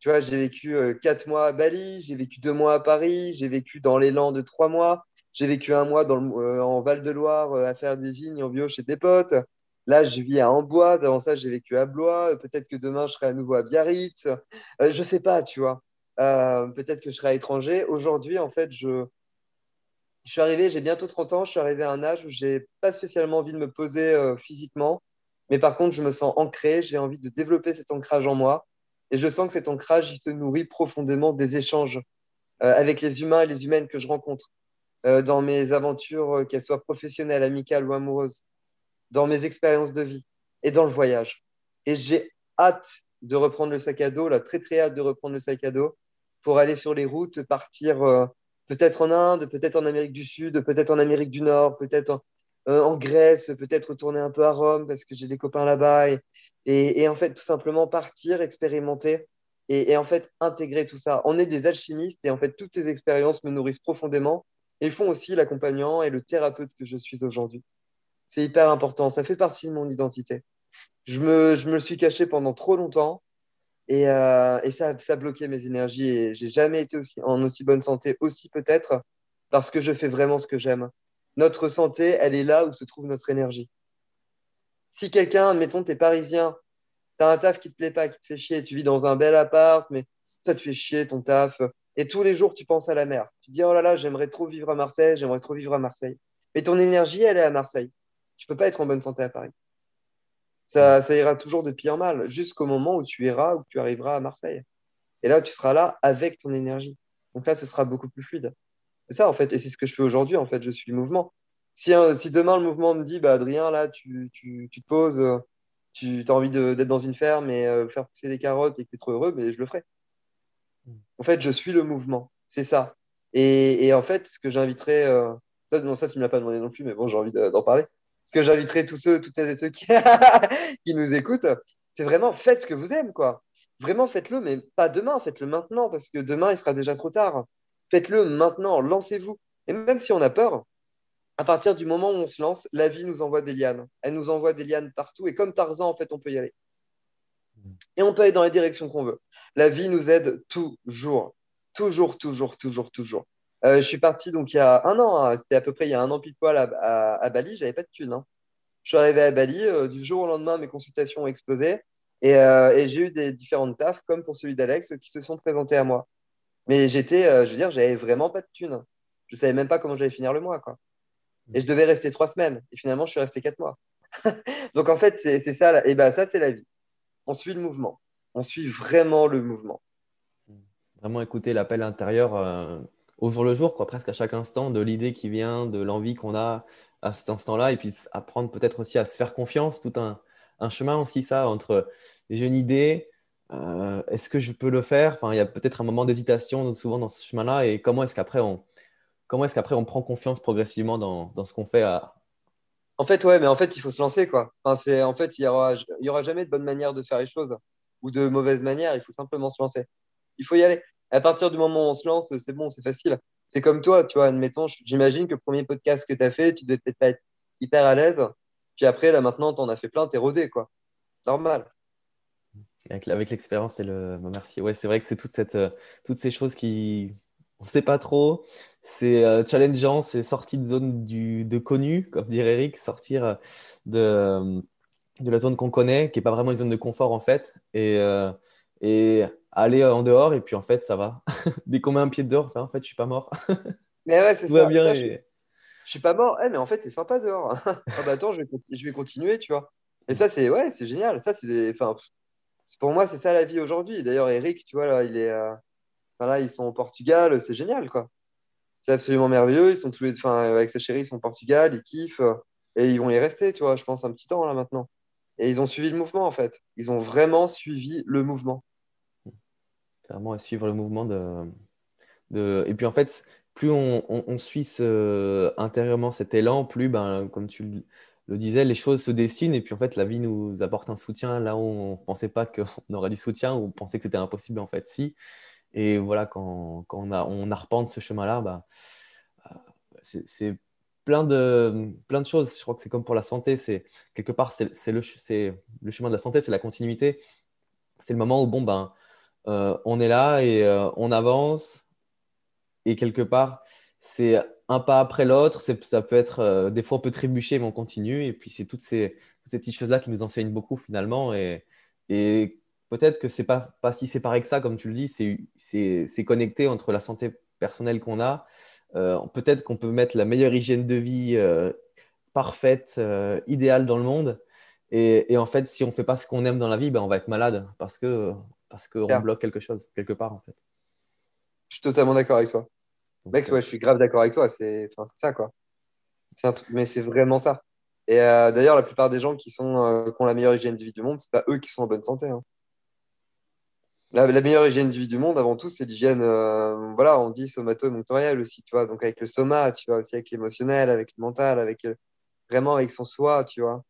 Tu vois, j'ai vécu euh, quatre mois à Bali, j'ai vécu deux mois à Paris, j'ai vécu dans l'élan de trois mois, j'ai vécu un mois euh, en Val-de-Loire euh, à faire des vignes en bio chez des potes. Là, je vis à Amboise. Avant ça, j'ai vécu à Blois. Peut-être que demain, je serai à nouveau à Biarritz. je ne sais pas, tu vois. Peut-être que je serai à l'étranger. Aujourd'hui, en fait, je, suis arrivé, j'ai bientôt 30 ans. Je suis arrivé à un âge où je n'ai pas spécialement envie de me poser physiquement. Mais par contre, je me sens ancré. J'ai envie de développer cet ancrage en moi. Et je sens que cet ancrage, il se nourrit profondément des échanges euh, avec les humains et les humaines que je rencontre euh, dans mes aventures, euh, qu'elles soient professionnelles, amicales ou amoureuses, dans mes expériences de vie et dans le voyage. Et j'ai hâte de reprendre le sac à dos, là, très très hâte de reprendre le sac à dos pour aller sur les routes, partir peut-être en Inde, peut-être en Amérique du Sud, peut-être en Amérique du Nord, peut-être en, euh, en Grèce, peut-être retourner un peu à Rome parce que j'ai des copains là-bas. Et, en fait, tout simplement partir, expérimenter et, en fait intégrer tout ça. On est des alchimistes et en fait, toutes ces expériences me nourrissent profondément et font aussi l'accompagnant et le thérapeute que je suis aujourd'hui. C'est hyper important. Ça fait partie de mon identité. Je me, je me suis caché pendant trop longtemps et, euh, et ça, ça a bloqué mes énergies et j'ai jamais été aussi, en aussi bonne santé, aussi peut-être parce que je fais vraiment ce que j'aime notre santé, elle est là où se trouve notre énergie. Si quelqu'un, admettons, tu es parisien, tu as un taf qui te plaît pas, qui te fait chier, tu vis dans un bel appart, mais ça te fait chier ton taf, et tous les jours tu penses à la mer. Tu te dis, oh là là, j'aimerais trop vivre à Marseille, j'aimerais trop vivre à Marseille. Mais ton énergie, elle est à Marseille. Tu peux pas être en bonne santé à Paris. Ça, ça ira toujours de pire en mal, jusqu'au moment où tu iras, où tu arriveras à Marseille. Et là, tu seras là avec ton énergie. Donc là, ce sera beaucoup plus fluide. C'est ça, en fait. Et c'est ce que je fais aujourd'hui, en fait. Je suis mouvement. Si, euh, si demain, le mouvement me dit, bah, Adrien, là, tu, tu, tu te poses, euh, tu as envie d'être dans une ferme et euh, faire pousser des carottes et que tu es trop heureux, mais je le ferai. En fait, je suis le mouvement. C'est ça. Et, en fait, ce que j'inviterais, ça, non, ça, tu ne me l'as pas demandé non plus, mais bon, j'ai envie d'en parler. Ce que j'inviterais tous ceux, toutes celles et ceux qui, qui nous écoutent, c'est vraiment faites ce que vous aimez, quoi. Vraiment, faites-le, mais pas demain, faites-le maintenant, parce que demain, il sera déjà trop tard. Faites-le maintenant, lancez-vous. Et même si on a peur, à partir du moment où on se lance, la vie nous envoie des lianes. Elle nous envoie des lianes partout. Et comme Tarzan, en fait, on peut y aller. Et on peut aller dans les directions qu'on veut. La vie nous aide toujours. Toujours, toujours, toujours, toujours. Euh, je suis parti donc il y a un an, hein. c'était à peu près il y a un an pile poil à, à, à Bali, j'avais pas de thunes. Hein. Je suis arrivé à Bali, euh, du jour au lendemain, mes consultations ont explosé et, euh, et j'ai eu des différentes tafs, comme pour celui d'Alex, qui se sont présentés à moi. Mais j'étais, je veux dire, j'avais vraiment pas de thunes. Je savais même pas comment j'allais finir le mois. Et je devais rester trois semaines. Et finalement, je suis resté quatre mois. donc en fait, c'est ça, et ben ça, c'est la vie. On suit le mouvement. On suit vraiment le mouvement. Vraiment écouter l'appel intérieur au jour le jour, quoi, presque à chaque instant, de l'idée qui vient, de l'envie qu'on a à cet instant-là, et puis apprendre peut-être aussi à se faire confiance, tout un, chemin aussi, ça, entre j'ai une idée, euh, est-ce que je peux le faire? Enfin, Il y a peut-être un moment d'hésitation souvent dans ce chemin-là, et comment est-ce qu'après on, est-ce on prend confiance progressivement dans, dans ce qu'on fait à... En fait, ouais, mais en fait, il faut se lancer, quoi. Enfin, c'est, en fait, il n'y aura, y aura jamais de bonne manière de faire les choses ou de mauvaise manière, il faut simplement se lancer. Il faut y aller à partir du moment où on se lance, c'est bon, c'est facile. C'est comme toi, tu vois, admettons, j'imagine que le premier podcast que tu as fait, tu devais peut-être pas être hyper à l'aise. Puis après, là, maintenant, tu en as fait plein, tu es rodé, quoi. Normal. Avec, l'expérience et le. Merci. Ouais, c'est vrai que c'est toute cette, euh, toutes ces choses qui. On ne sait pas trop. C'est euh, challengeant, c'est sortir de zone du, de connu, comme dirait Eric, sortir euh, de, de la zone qu'on connaît, qui n'est pas vraiment une zone de confort, en fait. Et. et aller en dehors et puis en fait ça va. Dès qu'on met un pied dehors, en fait je suis pas mort. mais ouais, c'est ça. bien. je, suis pas mort, eh, mais en fait c'est sympa dehors. ah bah attends, je vais, je vais continuer, tu vois. Et ça c'est ouais, c'est génial. Ça c'est enfin pour moi c'est ça la vie aujourd'hui. D'ailleurs Eric, tu vois là, il est euh, là ils sont au Portugal, c'est génial quoi. C'est absolument merveilleux. Ils sont tous les enfin avec sa chérie, ils sont au Portugal, ils kiffent et ils vont y rester, tu vois. Je pense un petit temps là maintenant. Et ils ont suivi le mouvement en fait. Ils ont vraiment suivi le mouvement vraiment à suivre le mouvement de. Et puis en fait, plus on, suit intérieurement cet élan, plus, ben, comme tu le disais, les choses se dessinent et puis en fait, la vie nous apporte un soutien là où on ne pensait pas qu'on aurait du soutien ou on pensait que c'était impossible en fait, si. Et voilà, quand, quand on, arpente ce chemin-là, bah, c'est plein de, plein de choses. Je crois que c'est comme pour la santé, c'est quelque part, c'est le, le chemin de la santé, c'est la continuité. C'est le moment où, bon, ben, euh, on est là et euh, on avance. Et quelque part, c'est un pas après l'autre. Ça peut être, euh, des fois, on peut trébucher, mais on continue. Et puis, c'est toutes ces, petites choses-là qui nous enseignent beaucoup finalement. Et, peut-être que c'est pas, pas si séparé que ça, comme tu le dis. C'est connecté entre la santé personnelle qu'on a. peut-être qu'on peut mettre la meilleure hygiène de vie parfaite, idéale dans le monde. Et, en fait, si on ne fait pas ce qu'on aime dans la vie, ben, on va être malade parce que parce qu'on bloque quelque chose, quelque part, en fait. Je suis totalement d'accord avec toi. Mec, ouais, je suis grave d'accord avec toi. C'est ça, quoi. Mais c'est vraiment ça. Et euh, d'ailleurs, la plupart des gens qui, sont, euh, qui ont la meilleure hygiène de vie du monde, c'est pas eux qui sont en bonne santé. Hein. La, meilleure hygiène de vie du monde, avant tout, c'est l'hygiène, euh, voilà, on dit somato-émotorielle aussi, tu vois. Donc avec le soma, tu vois, aussi avec l'émotionnel, avec le mental, avec vraiment avec son soi, tu vois.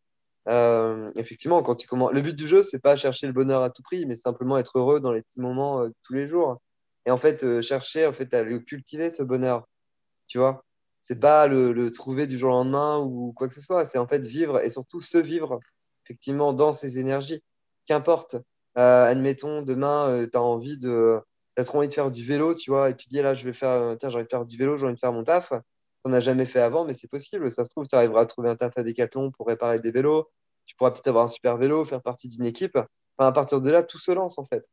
Euh, effectivement, quand tu commences, le but du jeu, c'est pas chercher le bonheur à tout prix, mais simplement être heureux dans les petits moments euh, tous les jours. Et en fait, euh, chercher en fait à le cultiver ce bonheur. Tu vois, c'est pas le, trouver du jour au lendemain ou quoi que ce soit. C'est en fait vivre et surtout se vivre effectivement dans ses énergies. Qu'importe. Admettons, demain, tu as envie de, as trop envie de faire du vélo, tu vois, et tu dis là, je vais faire, tiens, j'ai envie de faire du vélo, j'ai envie de faire mon taf. On n'a jamais fait avant, mais c'est possible. Ça se trouve, tu arriveras à trouver un taf à Décathlon pour réparer des vélos tu pourras peut-être avoir un super vélo, faire partie d'une équipe. Enfin, à partir de là, tout se lance en fait.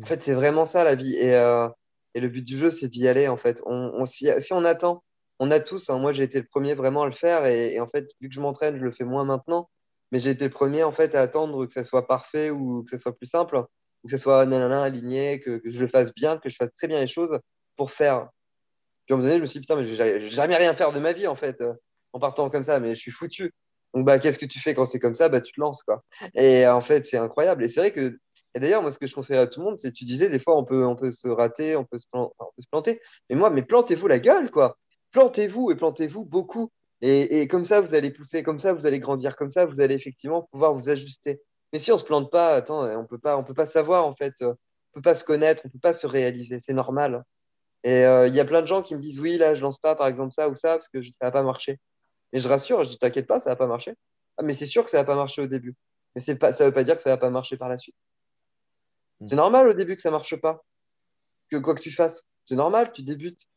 En fait, c'est vraiment ça la vie. Et, euh, et le but du jeu, c'est d'y aller en fait. On, si, on attend, on a tous. Hein. moi, j'ai été le premier vraiment à le faire. Et, en fait, vu que je m'entraîne, je le fais moins maintenant. Mais j'ai été premier en fait à attendre que ça soit parfait ou que ça soit plus simple, ou que ça soit nanana, aligné, que, que je le fasse bien, que je fasse très bien les choses pour faire. Puis à un moment donné, je me suis dit, putain, mais je vais jamais rien faire de ma vie en fait, en partant comme ça, mais je suis foutu. Donc, bah, qu'est-ce que tu fais quand c'est comme ça? Bah, Tu te lances. Quoi. Et en fait, c'est incroyable. Et c'est vrai que, et d'ailleurs, moi, ce que je conseille à tout le monde, c'est tu disais, des fois, on peut, on peut se rater, on peut se, planter. Mais moi, mais plantez-vous la gueule, quoi. Plantez-vous et plantez-vous beaucoup. Et, et, comme ça, vous allez pousser, comme ça, vous allez grandir, comme ça, vous allez effectivement pouvoir vous ajuster. Mais si on se plante pas, attends, on peut pas, on peut pas savoir en fait, on peut pas se connaître, on peut pas se réaliser, c'est normal. Et euh, il y a plein de gens qui me disent oui, là, je lance pas par exemple ça ou ça parce que ça va pas marcher. Mais je rassure, je dis t'inquiète pas, ça va pas marcher. Ah, mais c'est sûr que ça va pas marcher au début. Mais c'est pas, ça veut pas dire que ça va pas marcher par la suite. Hmm. C'est normal au début que ça marche pas, que quoi que tu fasses, c'est normal, tu débutes.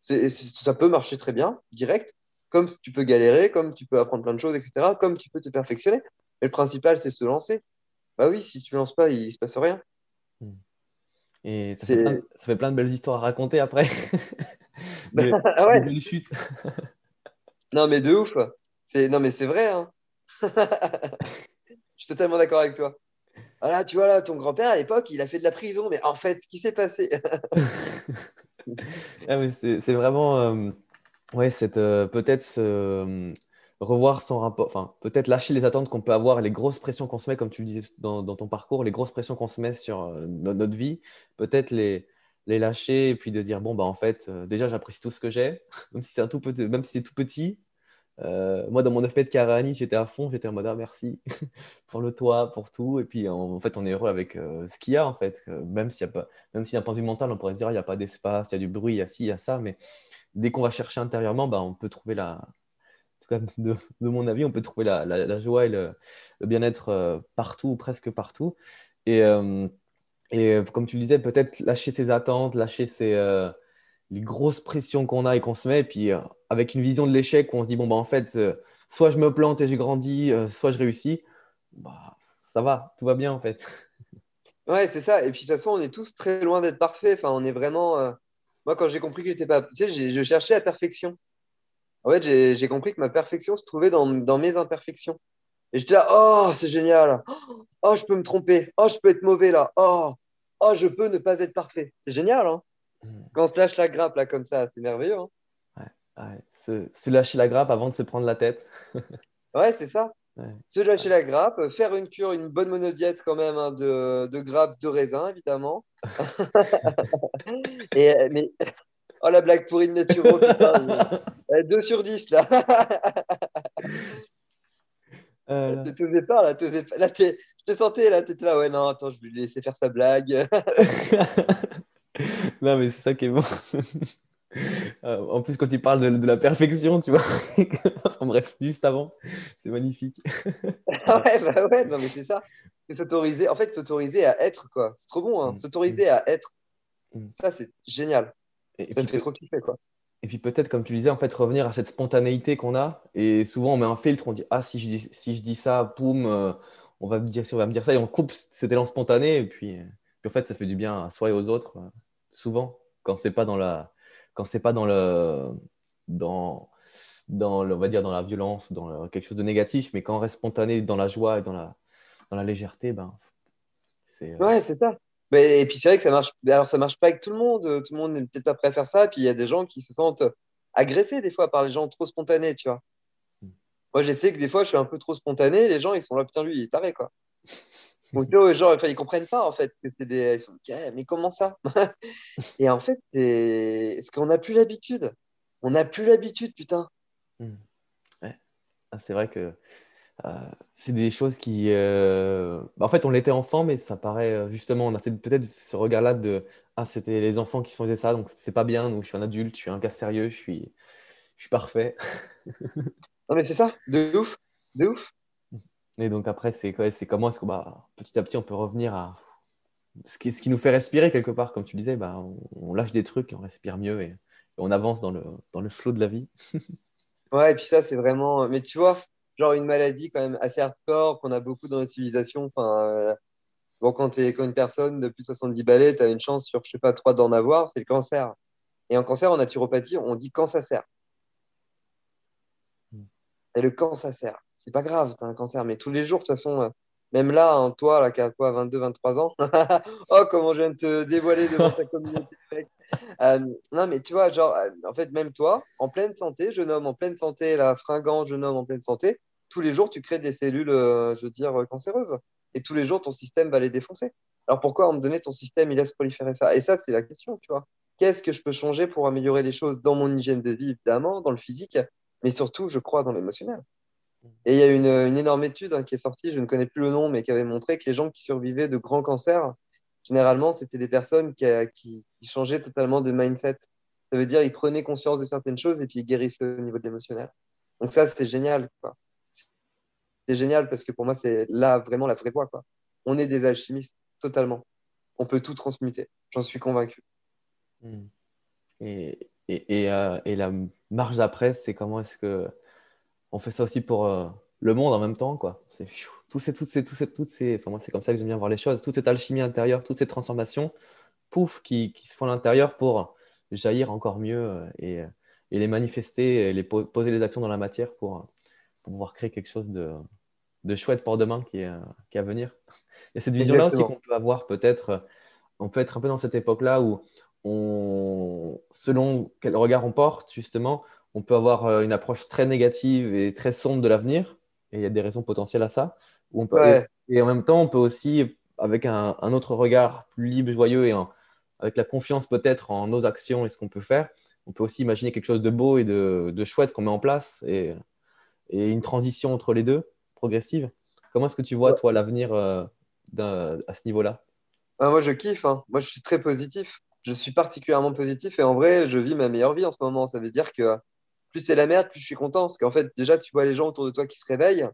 ça peut marcher très bien, direct, comme tu peux galérer, comme tu peux apprendre plein de choses, etc., comme tu peux te perfectionner. Mais le principal, c'est se lancer. Bah oui, si tu ne lances pas, il ne se passe rien. Et ça fait, plein de, belles histoires à raconter après. ah ouais. non, mais de ouf. Non, mais c'est vrai. Hein. Je suis totalement d'accord avec toi. Voilà, tu vois, là, ton grand-père, à l'époque, il a fait de la prison. Mais en fait, ce qui s'est passé? ah, c'est vraiment. Euh, ouais, euh, peut-être revoir son rapport, enfin, peut-être lâcher les attentes qu'on peut avoir, les grosses pressions qu'on se met, comme tu le disais dans, ton parcours, les grosses pressions qu'on se met sur euh, notre, vie, peut-être les, lâcher et puis de dire, bon, bah, en fait, euh, déjà, j'apprécie tout ce que j'ai, même si c'est tout même si c'est tout petit. Euh, moi, dans mon 9 mètres carrés j'étais à fond, j'étais en mode, ah, merci pour le toit, pour tout. Et puis, en, fait, on est heureux avec ce qu'il y a, en fait. même s'il y a pas, même si d'un point de vue mental, on pourrait se dire, il n'y a pas d'espace, il y a du bruit, il y a ci, il y a ça. Mais dès qu'on va chercher intérieurement, bah, on peut trouver la, de, mon avis, on peut trouver la, joie et le, bien-être euh, partout, presque partout. Et, euh, et euh, comme tu le disais, peut-être lâcher ses attentes, lâcher les grosses pressions qu'on a et qu'on se met, et puis avec une vision de l'échec où on se dit, bon, bah, en fait, soit je me plante et j'ai grandi, soit je réussis, bah, ça va, tout va bien en fait. Ouais, c'est ça. Et puis de toute façon, on est tous très loin d'être parfaits. Enfin, on est vraiment. Moi, quand j'ai compris que j'étais pas. Tu sais, je cherchais la perfection. En fait, j'ai compris que ma perfection se trouvait dans, mes imperfections. Et j'étais là, oh, c'est génial. Oh, je peux me tromper. Oh, je peux être mauvais là. Oh, oh je peux ne pas être parfait. C'est génial. Hein. Quand on se lâche la grappe là comme ça, c'est merveilleux. Hein ouais, Se, lâcher la grappe avant de se prendre la tête. ouais, c'est ça. Se lâcher la grappe, faire une cure, une bonne monodiète quand même hein, de, de grappe de raisin, évidemment. Et, mais Oh la blague pourrie de Naturo, putain. 2 euh, sur 10 là. Euh, tu t'osais pas là, pas. là je te sentais là, t'étais là, ouais non, attends, je vais lui laisser faire sa blague. non mais c'est ça qui est bon. Euh, en plus, quand tu parles de, la perfection, tu vois, enfin bref, juste avant, c'est magnifique. ouais, bah ouais, non mais c'est ça. C'est s'autoriser, en fait, s'autoriser à être, quoi. C'est trop bon, hein. Mm. S'autoriser à être. Mm. Ça, c'est génial. Et, ça me fait trop kiffer, quoi. Et puis peut-être, comme tu disais, en fait, revenir à cette spontanéité qu'on a. Et souvent, on met un filtre, on dit Ah, si je dis, si je dis ça, poum, euh, on va me dire, on va me dire ça, et on coupe cet élan spontané. Et puis, puis, en fait, ça fait du bien à soi et aux autres, euh, souvent, quand c'est pas dans la, quand c'est pas dans le, dans, dans le, on va dire dans la violence, dans quelque chose de négatif, mais quand on reste spontané dans la joie et dans la, dans la légèreté, ben, c'est. Euh, ouais, c'est ça et puis c'est vrai que ça marche. Alors ça marche pas avec tout le monde. Tout le monde n'est peut-être pas prêt à faire ça. Puis il y a des gens qui se sentent agressés des fois par les gens trop spontanés, tu vois. Hmm. Moi, je sais que des fois, je suis un peu trop spontané. Les gens, ils sont là, putain, lui, il est taré, quoi. Donc, genre, enfin, ils comprennent pas, en fait, que c'est des. Ils sont mais comment ça? Et en fait, c'est. ce qu'on n'a plus l'habitude? On n'a plus l'habitude, putain. Hmm. Ouais. Ah, c'est vrai que euh, c'est des choses qui. Euh, bah, en fait, on l'était enfant, mais ça paraît euh, justement, on a peut-être ce regard-là de Ah, c'était les enfants qui faisaient ça, donc c'est pas bien. Donc, je suis un adulte, je suis un gars sérieux, je suis, je suis parfait. non, mais c'est ça, de ouf, de ouf. Et donc, après, c'est comment est-ce que bah, petit à petit, on peut revenir à ce qui, nous fait respirer quelque part, comme tu disais, bah, on, lâche des trucs on respire mieux et, on avance dans le, dans le flot de la vie. ouais, et puis ça, c'est vraiment. Mais tu vois, genre une maladie quand même assez hardcore qu'on a beaucoup dans notre civilisation. Enfin, euh, bon, quand es une personne de plus de 70 balais, tu as une chance sur, je sais pas, 3 d'en avoir, c'est le cancer. Et en cancer, en naturopathie, on dit quand ça sert. Et le sert. C'est pas grave, tu as un cancer, mais tous les jours, de toute façon, euh, même là, hein, toi, là, qui as quoi, 22, 23 ans, oh, comment je viens de te dévoiler devant ta communauté. Euh, non, mais tu vois, genre, en fait, même toi, en pleine santé, jeune homme en pleine santé, la fringant jeune homme en pleine santé, tous les jours, tu crées des cellules, euh, je veux dire, cancéreuses. Et tous les jours, ton système va les défoncer. Alors pourquoi, à un moment ton système, il laisse proliférer ça? Et ça, c'est la question, tu vois. Qu'est-ce que je peux changer pour améliorer les choses dans mon hygiène de vie, évidemment, dans le physique, mais surtout, je crois, dans l'émotionnel. Et il y a une, énorme étude hein, qui est sortie, je ne connais plus le nom, mais qui avait montré que les gens qui survivaient de grands cancers, généralement, c'était des personnes qui, qui, qui, changeaient totalement de mindset. Ça veut dire qu'ils prenaient conscience de certaines choses et puis ils guérissaient au niveau de l'émotionnel. Donc ça, c'est génial. C'est génial parce que pour moi, c'est là vraiment la vraie voie. On est des alchimistes, totalement. On peut tout transmuter. J'en suis convaincu. Hmm. Et, et, et, euh, et, la marge d'après, c'est comment est-ce que on fait ça aussi pour euh, le monde en même temps, quoi. C'est tout ces, toutes ces, toutes ces, toutes ces, enfin moi c'est comme ça que j'aime bien voir les choses. Toute cette alchimie intérieure, toutes ces transformations, pouf, qui, qui se font à l'intérieur pour jaillir encore mieux euh, et, et, les manifester, et les poser les actions dans la matière pour, pour pouvoir créer quelque chose de, de chouette pour demain qui est, qui est à venir. Et cette vision-là aussi qu'on peut avoir peut-être, on peut être un peu dans cette époque-là où on, selon quel regard on porte, justement, on peut avoir euh, une approche très négative et très sombre de l'avenir, et il y a des raisons potentielles à ça. on peut, et, en même temps, on peut aussi, avec un, autre regard plus libre, joyeux, et avec la confiance peut-être en nos actions et ce qu'on peut faire, on peut aussi imaginer quelque chose de beau et de, chouette qu'on met en place, et, et, une transition entre les deux, progressive. Comment est-ce que tu vois, toi, l'avenir euh, à ce niveau-là? Ah, Moi, je kiffe. Hein. Moi, je suis très positif je suis particulièrement positif et en vrai, je vis ma meilleure vie en ce moment. Ça veut dire que plus c'est la merde, plus je suis content. Parce qu'en fait, déjà, tu vois les gens autour de toi qui se réveillent.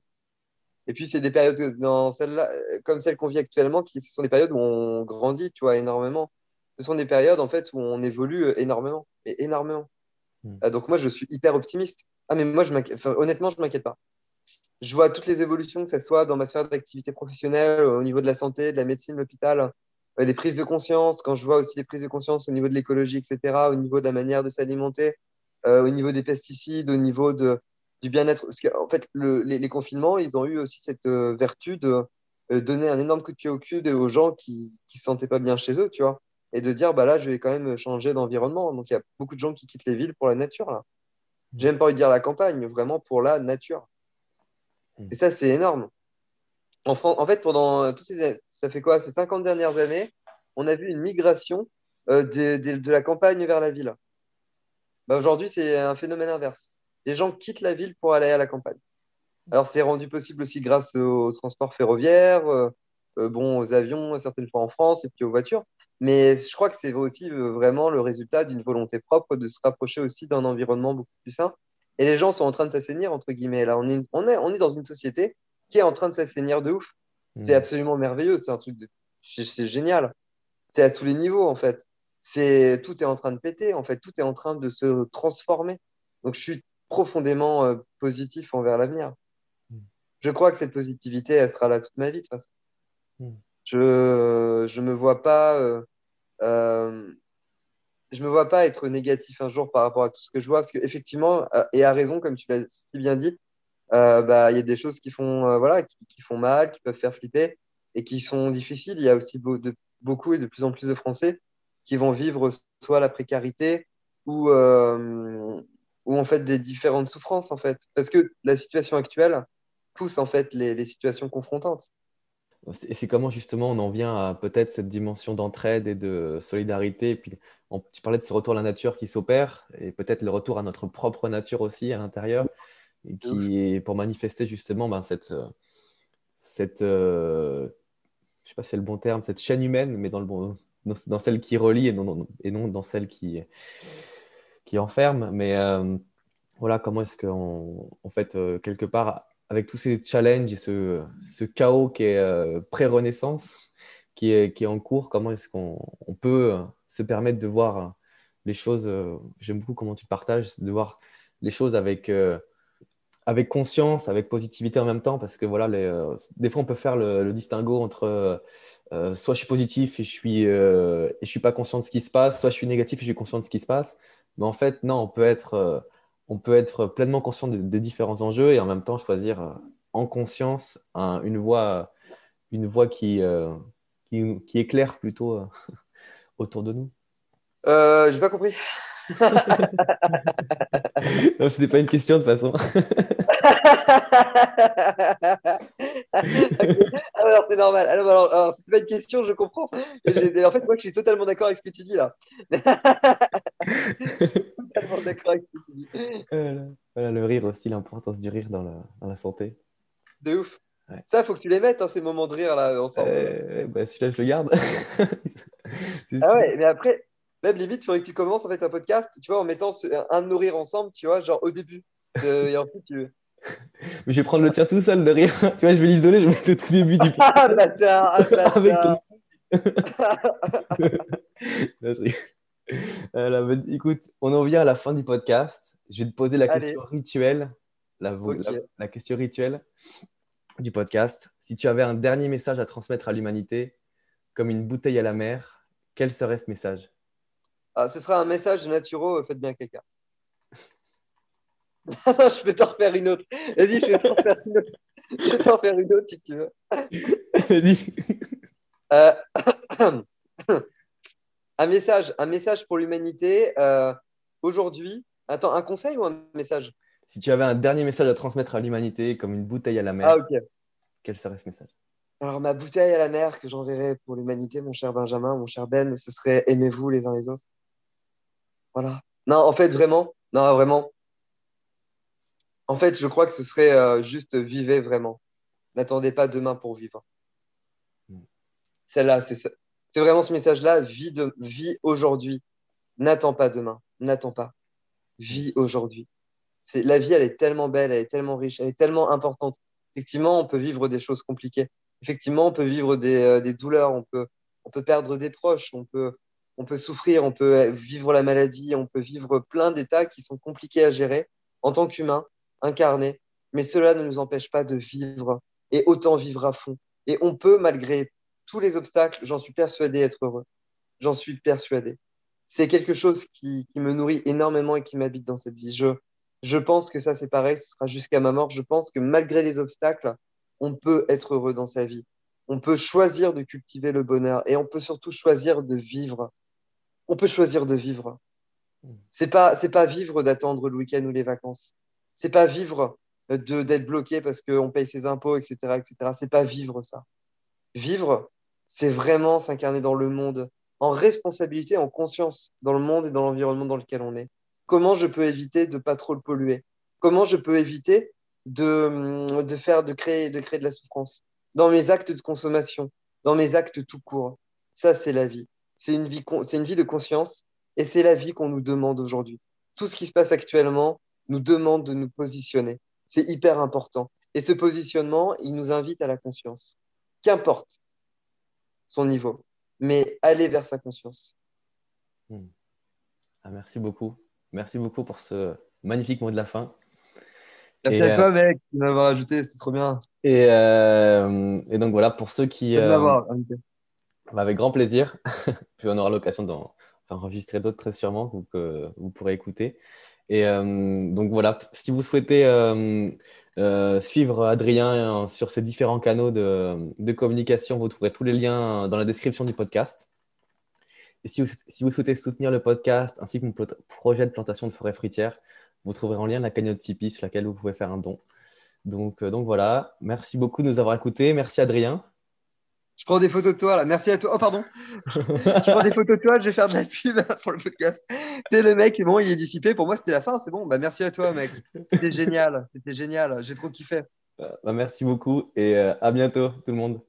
Et puis, c'est des périodes dans celle comme celle qu'on vit actuellement, qui ce sont des périodes où on grandit, tu vois, énormément. Ce sont des périodes, en fait, où on évolue énormément. Et énormément. Hmm. Ah, donc, moi, je suis hyper optimiste. Ah, mais moi, je honnêtement, je ne m'inquiète pas. Je vois toutes les évolutions, que ce soit dans ma sphère d'activité professionnelle, au niveau de la santé, de la médecine, l'hôpital, les prises de conscience, quand je vois aussi les prises de conscience au niveau de l'écologie, etc., au niveau de la manière de s'alimenter, euh, au niveau des pesticides, au niveau de, du bien-être. Parce qu'en fait, le, les, confinements, ils ont eu aussi cette euh, vertu de euh, donner un énorme coup de pied au cul aux gens qui ne se sentaient pas bien chez eux, tu vois, et de dire, bah là, je vais quand même changer d'environnement. Donc, il y a beaucoup de gens qui quittent les villes pour la nature, là. J'ai même pas envie de dire la campagne, mais vraiment pour la nature. Mmh. Et ça, c'est énorme. En, en fait, pendant toutes ces, ça fait quoi, ces 50 dernières années, on a vu une migration euh, de, la campagne vers la ville. Bah, Aujourd'hui, c'est un phénomène inverse. Les gens quittent la ville pour aller à la campagne. Alors, c'est rendu possible aussi grâce au, transport ferroviaire, euh, euh, bon, aux avions, certaines fois en France, et puis aux voitures. Mais je crois que c'est aussi vraiment le résultat d'une volonté propre de se rapprocher aussi d'un environnement beaucoup plus sain. Et les gens sont en train de s'assainir, entre guillemets. Là, on est dans une société qui est en train de s'assainir de ouf. C'est hmm. absolument merveilleux. C'est un truc de... C'est génial. C'est à tous les niveaux, en fait. C'est Tout est en train de péter, en fait. Tout est en train de se transformer. Donc, je suis profondément euh, positif envers l'avenir. Hmm. Je crois que cette positivité, elle sera là toute ma vie, de toute façon. Hmm. Je je me vois pas... Euh, euh, je me vois pas être négatif un jour par rapport à tout ce que je vois, parce qu'effectivement, et à raison, comme tu l'as si bien dit, euh, bah, y a des choses qui font, euh, voilà, qui, font mal, qui peuvent faire flipper et qui sont difficiles. Il y a aussi beaucoup et de plus en plus de Français qui vont vivre soit la précarité ou, euh, ou en fait des différentes souffrances en fait, parce que la situation actuelle pousse en fait les, les situations confrontantes. Et c'est comment justement on en vient à peut-être cette dimension d'entraide et de solidarité? Et puis tu parlais de ce retour à la nature qui s'opère et peut-être le retour à notre propre nature aussi à l'intérieur qui est pour manifester justement ben, cette, euh, cette euh, je sais pas si c'est le bon terme, cette chaîne humaine, mais dans, le bon, dans, celle qui relie et non, et non dans celle qui, qui enferme. Mais euh, voilà, comment est-ce qu'en en fait, quelque part, avec tous ces challenges et ce, ce chaos qui est pré-renaissance, qui est, qui est en cours, comment est-ce qu'on on peut se permettre de voir les choses, j'aime beaucoup comment tu partages, de voir les choses avec avec conscience, avec positivité en même temps, parce que voilà, euh, des fois on peut faire le, distinguo entre euh, euh, soit je suis positif et je suis et je suis pas conscient de ce qui se passe, soit je suis négatif et je suis conscient de ce qui se passe. Mais en fait, non, on peut être on peut être pleinement conscient des, différents enjeux et en même temps choisir en conscience une voie une voie qui, qui, éclaire plutôt autour de nous. Euh, j'ai pas compris. non, c'était pas une question de façon. alors c'est normal. Alors, alors, alors c'est pas une question, je comprends. En fait, moi, je suis totalement d'accord avec ce que tu dis là. totalement d'accord avec ce que tu dis. Voilà. Voilà, le rire aussi, l'importance du rire dans la, dans la santé. De ouf. Ouais. Ça, faut que tu les mettes, hein, ces moments de rire là, ensemble. Euh, bah, Celui-là, je le garde. Ah sûr. ouais, mais après, même limite, il faudrait que tu commences en fait un podcast, tu vois, en mettant un de nos rires ensemble, tu vois, genre au début. Euh, et ensuite, tu. Mais je vais prendre le tien tout seul de rire. Tu vois, je vais l'isoler, je vais mettre au tout début du Ah, bâtard, ah, bâtard. Avec ton- Non, je rigole. Voilà, bah, écoute, on en vient à la fin du podcast. Je vais te poser la Allez. question rituelle, la question rituelle du podcast. Si tu avais un dernier message à transmettre à l'humanité, comme une bouteille à la mer, quel serait ce message? Ah, ce sera un message de Naturo, faites bien caca. je peux t'en refaire une autre. Vas-y, je vais t'en faire une autre. Je vais t'en faire une autre si tu veux. Vas-y. Euh, un message, un message pour l'humanité. euh, Aujourd'hui, attends, un conseil ou un message? Si tu avais un dernier message à transmettre à l'humanité, comme une bouteille à la mer, Ah, ok. quel serait ce message? Alors, ma bouteille à la mer que j'enverrai pour l'humanité, mon cher Benjamin, mon cher Ben, ce serait aimez-vous les uns les autres. Voilà. Non, en fait, vraiment, non, vraiment. En fait, je crois que ce serait euh, juste vivez vraiment. N'attendez pas demain pour vivre. Mm. Celle-là, c'est ça. C'est vraiment ce message-là. Vis, de, vis aujourd'hui. N'attends pas demain. N'attends pas. Vis aujourd'hui. La vie, elle est tellement belle, elle est tellement riche, elle est tellement importante. Effectivement, on peut vivre des choses compliquées. Effectivement, on peut vivre des, euh, des douleurs, on peut, on peut perdre des proches, on peut, on peut souffrir, on peut vivre la maladie, on peut vivre plein d'états qui sont compliqués à gérer en tant qu'humain, incarné. Mais cela ne nous empêche pas de vivre et autant vivre à fond. Et on peut, malgré tous les obstacles, j'en suis persuadé, être heureux. J'en suis persuadé. C'est quelque chose qui, qui me nourrit énormément et qui m'habite dans cette vie. Je, je pense que ça, c'est pareil, ce sera jusqu'à ma mort. Je pense que malgré les obstacles, on peut être heureux dans sa vie. On peut choisir de cultiver le bonheur et on peut surtout choisir de vivre. On peut choisir de vivre. C'est pas, c'est pas vivre d'attendre le week-end ou les vacances. C'est pas vivre de, d'être bloqué parce qu'on paye ses impôts, etc., etc. C'est pas vivre ça. Vivre, c'est vraiment s'incarner dans le monde en responsabilité, en conscience dans le monde et dans l'environnement dans lequel on est. Comment je peux éviter de pas trop le polluer? Comment je peux éviter de, de faire, de créer, de créer de la souffrance? Dans mes actes de consommation, dans mes actes tout court Ça, c'est la vie. C'est une vie, con- c'est une vie de conscience et c'est la vie qu'on nous demande aujourd'hui. Tout ce qui se passe actuellement nous demande de nous positionner. C'est hyper important. Et ce positionnement, il nous invite à la conscience. Qu'importe son niveau, mais aller vers sa conscience. Ah, Merci beaucoup. Merci beaucoup pour ce magnifique mot de la fin. Merci Et, à toi, mec, de m'avoir ajouté, c'était trop bien. Et, euh, et donc voilà, pour ceux qui... Euh. Bah, avec grand plaisir. Puis on aura l'occasion d'en enregistrer d'autres très sûrement que, que vous pourrez écouter. Et euh, donc voilà, si vous souhaitez euh, euh, suivre Adrien sur ses différents canaux de, de communication, vous trouverez tous les liens dans la description du podcast. Et si vous, si vous souhaitez soutenir le podcast ainsi que mon projet de plantation de forêt fruitière, vous trouverez en lien la cagnotte Tipeee sur laquelle vous pouvez faire un don. Donc, euh, donc voilà, merci beaucoup de nous avoir écoutés. Merci Adrien. Je prends des photos de toi, là. Merci à toi. Oh, pardon. Je prends des photos de toi, je vais faire de la pub pour le podcast. Sais, le mec, c'est bon, il est dissipé. Pour moi, c'était la fin, c'est bon. Bah, merci à toi, mec. C'était génial. C'était génial. J'ai trop kiffé. Bah, merci beaucoup et euh, à bientôt tout le monde.